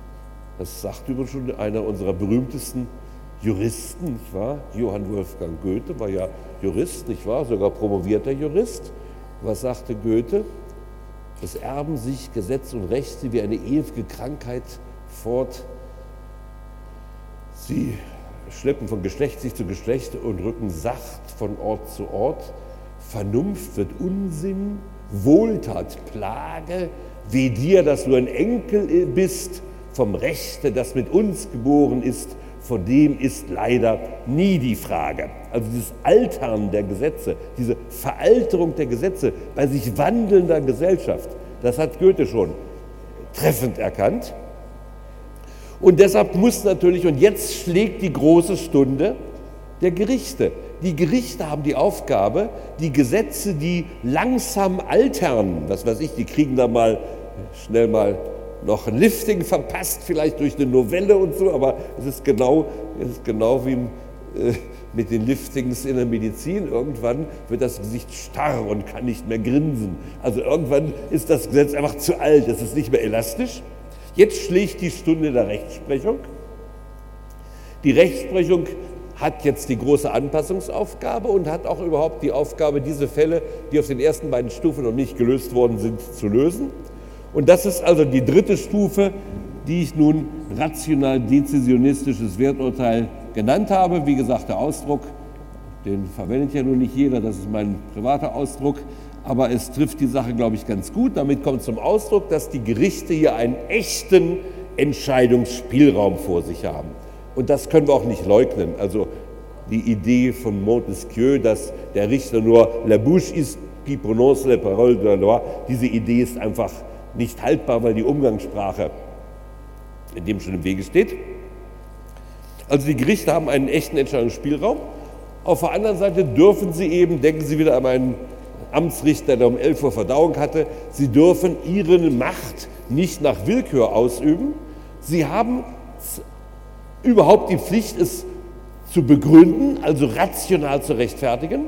Das sagt übrigens schon einer unserer berühmtesten Juristen, nicht wahr? Johann Wolfgang Goethe war ja Jurist, nicht wahr? Sogar promovierter Jurist. Was sagte Goethe? Es erben sich Gesetz und Rechte wie eine ewige Krankheit fort. Sie schleppen von Geschlecht sich zu Geschlecht und rücken sacht von Ort zu Ort. Vernunft wird Unsinn, Wohltat Plage, Weh dir, dass du ein Enkel bist vom Rechte, das mit uns geboren ist, vor dem ist leider nie die Frage. Also dieses Altern der Gesetze, diese Veralterung der Gesetze bei sich wandelnder Gesellschaft, das hat Goethe schon treffend erkannt. Und deshalb muss natürlich, und jetzt schlägt die große Stunde der Gerichte. Die Gerichte haben die Aufgabe, die Gesetze, die langsam altern, was weiß ich, die kriegen da mal schnell mal noch ein Lifting verpasst, vielleicht durch eine Novelle und so, aber es ist genau, es ist genau wie äh, mit den Liftings in der Medizin. Irgendwann wird das Gesicht starr und kann nicht mehr grinsen. Also irgendwann ist das Gesetz einfach zu alt, es ist nicht mehr elastisch. Jetzt schlägt die Stunde der Rechtsprechung. Die Rechtsprechung hat jetzt die große Anpassungsaufgabe und hat auch überhaupt die Aufgabe, diese Fälle, die auf den ersten beiden Stufen noch nicht gelöst worden sind, zu lösen. Und das ist also die dritte Stufe, die ich nun rational-dezisionistisches Werturteil genannt habe. Wie gesagt, der Ausdruck, den verwendet ja nun nicht jeder, das ist mein privater Ausdruck, aber es trifft die Sache, glaube ich, ganz gut. Damit kommt zum Ausdruck, dass die Gerichte hier einen echten Entscheidungsspielraum vor sich haben. Und das können wir auch nicht leugnen. Also die Idee von Montesquieu, dass der Richter nur la bouche ist qui prononce les paroles de la loi, diese Idee ist einfach nicht haltbar, weil die Umgangssprache dem schon im Wege steht. Also die Gerichte haben einen echten Entscheidungsspielraum. Auf der anderen Seite dürfen sie eben, denken Sie wieder an einen Amtsrichter, der um 11 Uhr Verdauung hatte, sie dürfen ihre Macht nicht nach Willkür ausüben. Sie haben überhaupt die Pflicht, es zu begründen, also rational zu rechtfertigen.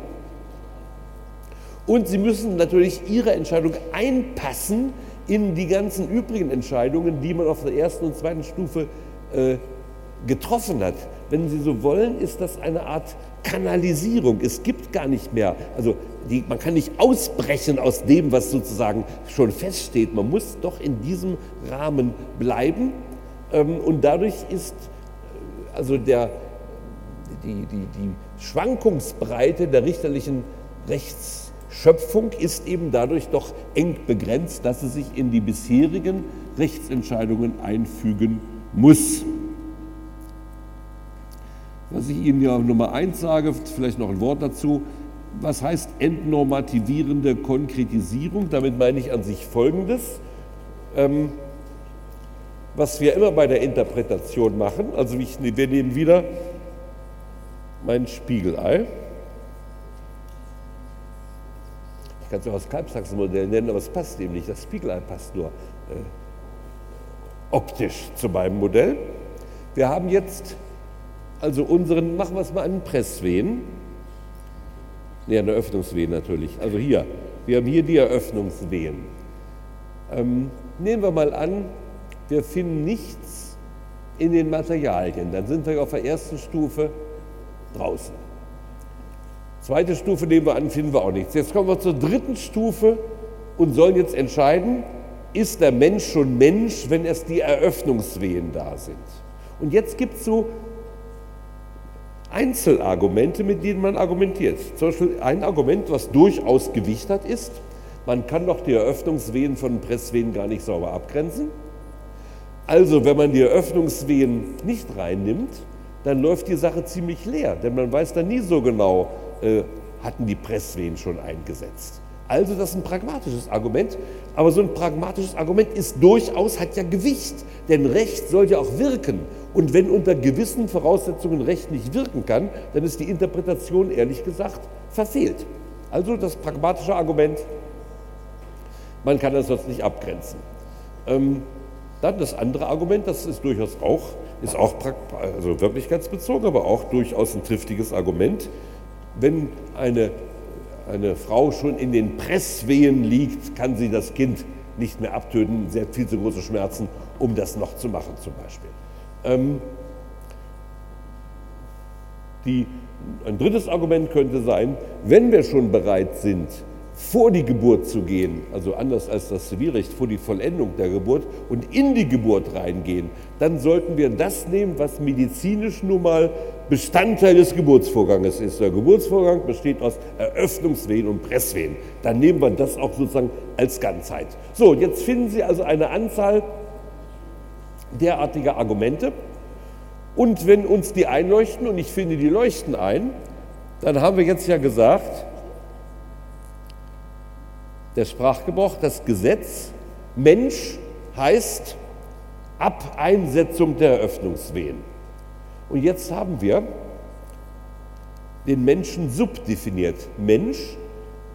Und sie müssen natürlich ihre Entscheidung einpassen in die ganzen übrigen Entscheidungen, die man auf der ersten und zweiten Stufe äh, getroffen hat. Wenn Sie so wollen, ist das eine Art Kanalisierung. Es gibt gar nicht mehr, also die, man kann nicht ausbrechen aus dem, was sozusagen schon feststeht. Man muss doch in diesem Rahmen bleiben. Ähm, und dadurch ist äh, also der, die, die, die Schwankungsbreite der richterlichen Rechts Schöpfung ist eben dadurch doch eng begrenzt, dass sie sich in die bisherigen Rechtsentscheidungen einfügen muss. Was ich Ihnen ja Nummer eins sage, vielleicht noch ein Wort dazu. Was heißt entnormativierende Konkretisierung? Damit meine ich an sich Folgendes. Ähm, was wir immer bei der Interpretation machen, also ich, wir nehmen wieder mein Spiegelei. Kann es auch das Kalbsachsenmodell nennen, aber es passt eben nicht. Das Spiegelei passt nur äh, optisch zu meinem Modell. Wir haben jetzt also unseren, machen wir es mal einen Presswehen. Ne, eine Öffnungswehen natürlich. Also hier, wir haben hier die Eröffnungswehen. Ähm, nehmen wir mal an, wir finden nichts in den Materialien. Dann sind wir auf der ersten Stufe draußen. Zweite Stufe nehmen wir an, finden wir auch nichts. Jetzt kommen wir zur dritten Stufe und sollen jetzt entscheiden, ist der Mensch schon Mensch, wenn erst die Eröffnungswehen da sind. Und jetzt gibt es so Einzelargumente, mit denen man argumentiert. Zum Beispiel ein Argument, was durchaus Gewicht hat, ist, man kann doch die Eröffnungswehen von Presswehen gar nicht sauber abgrenzen. Also wenn man die Eröffnungswehen nicht reinnimmt, dann läuft die Sache ziemlich leer, denn man weiß dann nie so genau, äh, hatten die Presswehen schon eingesetzt. Also das ist ein pragmatisches Argument, aber so ein pragmatisches Argument ist durchaus, hat ja Gewicht, denn Recht soll ja auch wirken. Und wenn unter gewissen Voraussetzungen Recht nicht wirken kann, dann ist die Interpretation ehrlich gesagt verfehlt. Also das pragmatische Argument, man kann das sonst nicht abgrenzen. Ähm, dann das andere Argument, das ist durchaus auch, ist auch also wirklichkeitsbezogen, aber auch durchaus ein triftiges Argument wenn eine, eine Frau schon in den Presswehen liegt, kann sie das Kind nicht mehr abtöten. Sie hat viel zu große Schmerzen, um das noch zu machen zum Beispiel. Ähm, die, ein drittes Argument könnte sein, wenn wir schon bereit sind, vor die Geburt zu gehen, also anders als das Zivilrecht, vor die Vollendung der Geburt und in die Geburt reingehen, dann sollten wir das nehmen, was medizinisch nun mal Bestandteil des Geburtsvorganges ist. Der Geburtsvorgang besteht aus Eröffnungswehen und Presswehen. Dann nehmen wir das auch sozusagen als Ganzheit. So, jetzt finden Sie also eine Anzahl derartiger Argumente. Und wenn uns die einleuchten, und ich finde, die leuchten ein, dann haben wir jetzt ja gesagt, der Sprachgebrauch, das Gesetz, Mensch heißt ab Einsetzung der Eröffnungswehen. Und jetzt haben wir den Menschen subdefiniert. Mensch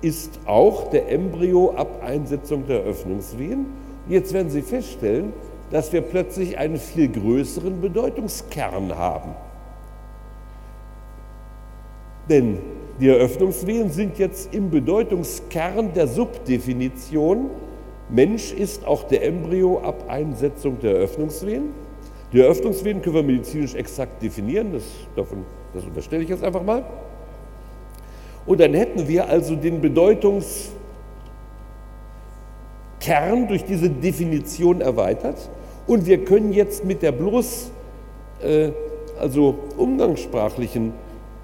ist auch der Embryo ab Einsetzung der Eröffnungswehen. Und jetzt werden Sie feststellen, dass wir plötzlich einen viel größeren Bedeutungskern haben. Denn die Eröffnungswehen sind jetzt im Bedeutungskern der Subdefinition. Mensch ist auch der Embryo ab Einsetzung der Eröffnungswehen. Die Eröffnungswehen können wir medizinisch exakt definieren, das, davon, das unterstelle ich jetzt einfach mal. Und dann hätten wir also den Bedeutungskern durch diese Definition erweitert und wir können jetzt mit der bloß äh, also umgangssprachlichen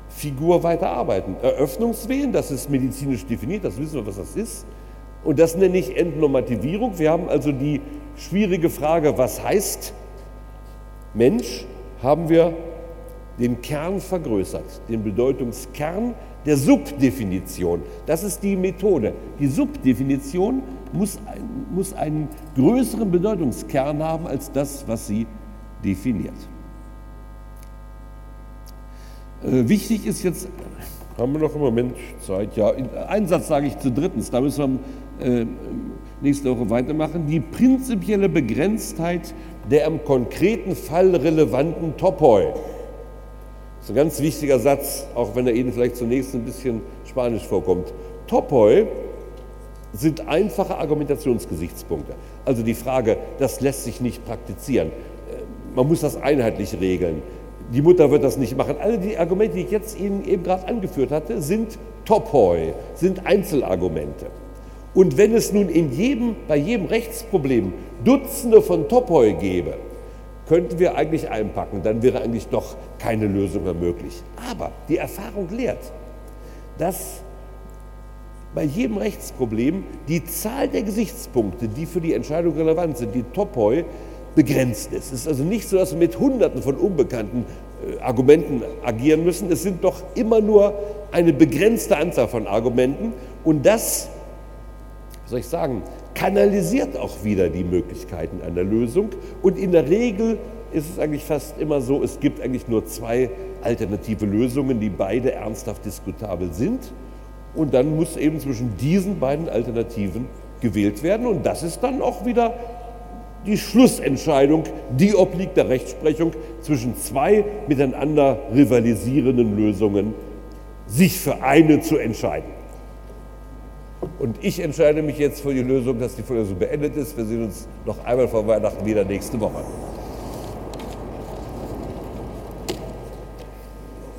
Figur weiterarbeiten. Eröffnungswehen, das ist medizinisch definiert, das wissen wir, was das ist. Und das nenne ich Entnormativierung. Wir haben also die schwierige Frage, was heißt Mensch, haben wir den Kern vergrößert, den Bedeutungskern der Subdefinition. Das ist die Methode. Die Subdefinition muss, muss einen größeren Bedeutungskern haben als das, was sie definiert. Äh, wichtig ist jetzt, haben wir noch im Moment Zeit? Ja, einen Satz sage ich zu drittens, da müssen wir äh, nächste Woche weitermachen. Die prinzipielle Begrenztheit der im konkreten Fall relevanten Topoi. Das ist ein ganz wichtiger Satz, auch wenn er Ihnen vielleicht zunächst ein bisschen spanisch vorkommt. Topoi sind einfache Argumentationsgesichtspunkte. Also die Frage, das lässt sich nicht praktizieren. Äh, man muss das einheitlich regeln die Mutter wird das nicht machen. Alle die Argumente, die ich jetzt Ihnen eben gerade angeführt hatte, sind Topoi, sind Einzelargumente. Und wenn es nun in jedem, bei jedem Rechtsproblem Dutzende von Topoi gäbe, könnten wir eigentlich einpacken, dann wäre eigentlich doch keine Lösung mehr möglich. Aber die Erfahrung lehrt, dass bei jedem Rechtsproblem die Zahl der Gesichtspunkte, die für die Entscheidung relevant sind, die Topoi, begrenzt ist. Es ist also nicht so, dass wir mit Hunderten von unbekannten äh, Argumenten agieren müssen. Es sind doch immer nur eine begrenzte Anzahl von Argumenten und das, soll ich sagen, kanalisiert auch wieder die Möglichkeiten einer Lösung. Und in der Regel ist es eigentlich fast immer so, es gibt eigentlich nur zwei alternative Lösungen, die beide ernsthaft diskutabel sind. Und dann muss eben zwischen diesen beiden Alternativen gewählt werden. Und das ist dann auch wieder die Schlussentscheidung, die obliegt der Rechtsprechung zwischen zwei miteinander rivalisierenden Lösungen, sich für eine zu entscheiden. Und ich entscheide mich jetzt für die Lösung, dass die Vorlesung beendet ist. Wir sehen uns noch einmal vor Weihnachten wieder nächste Woche.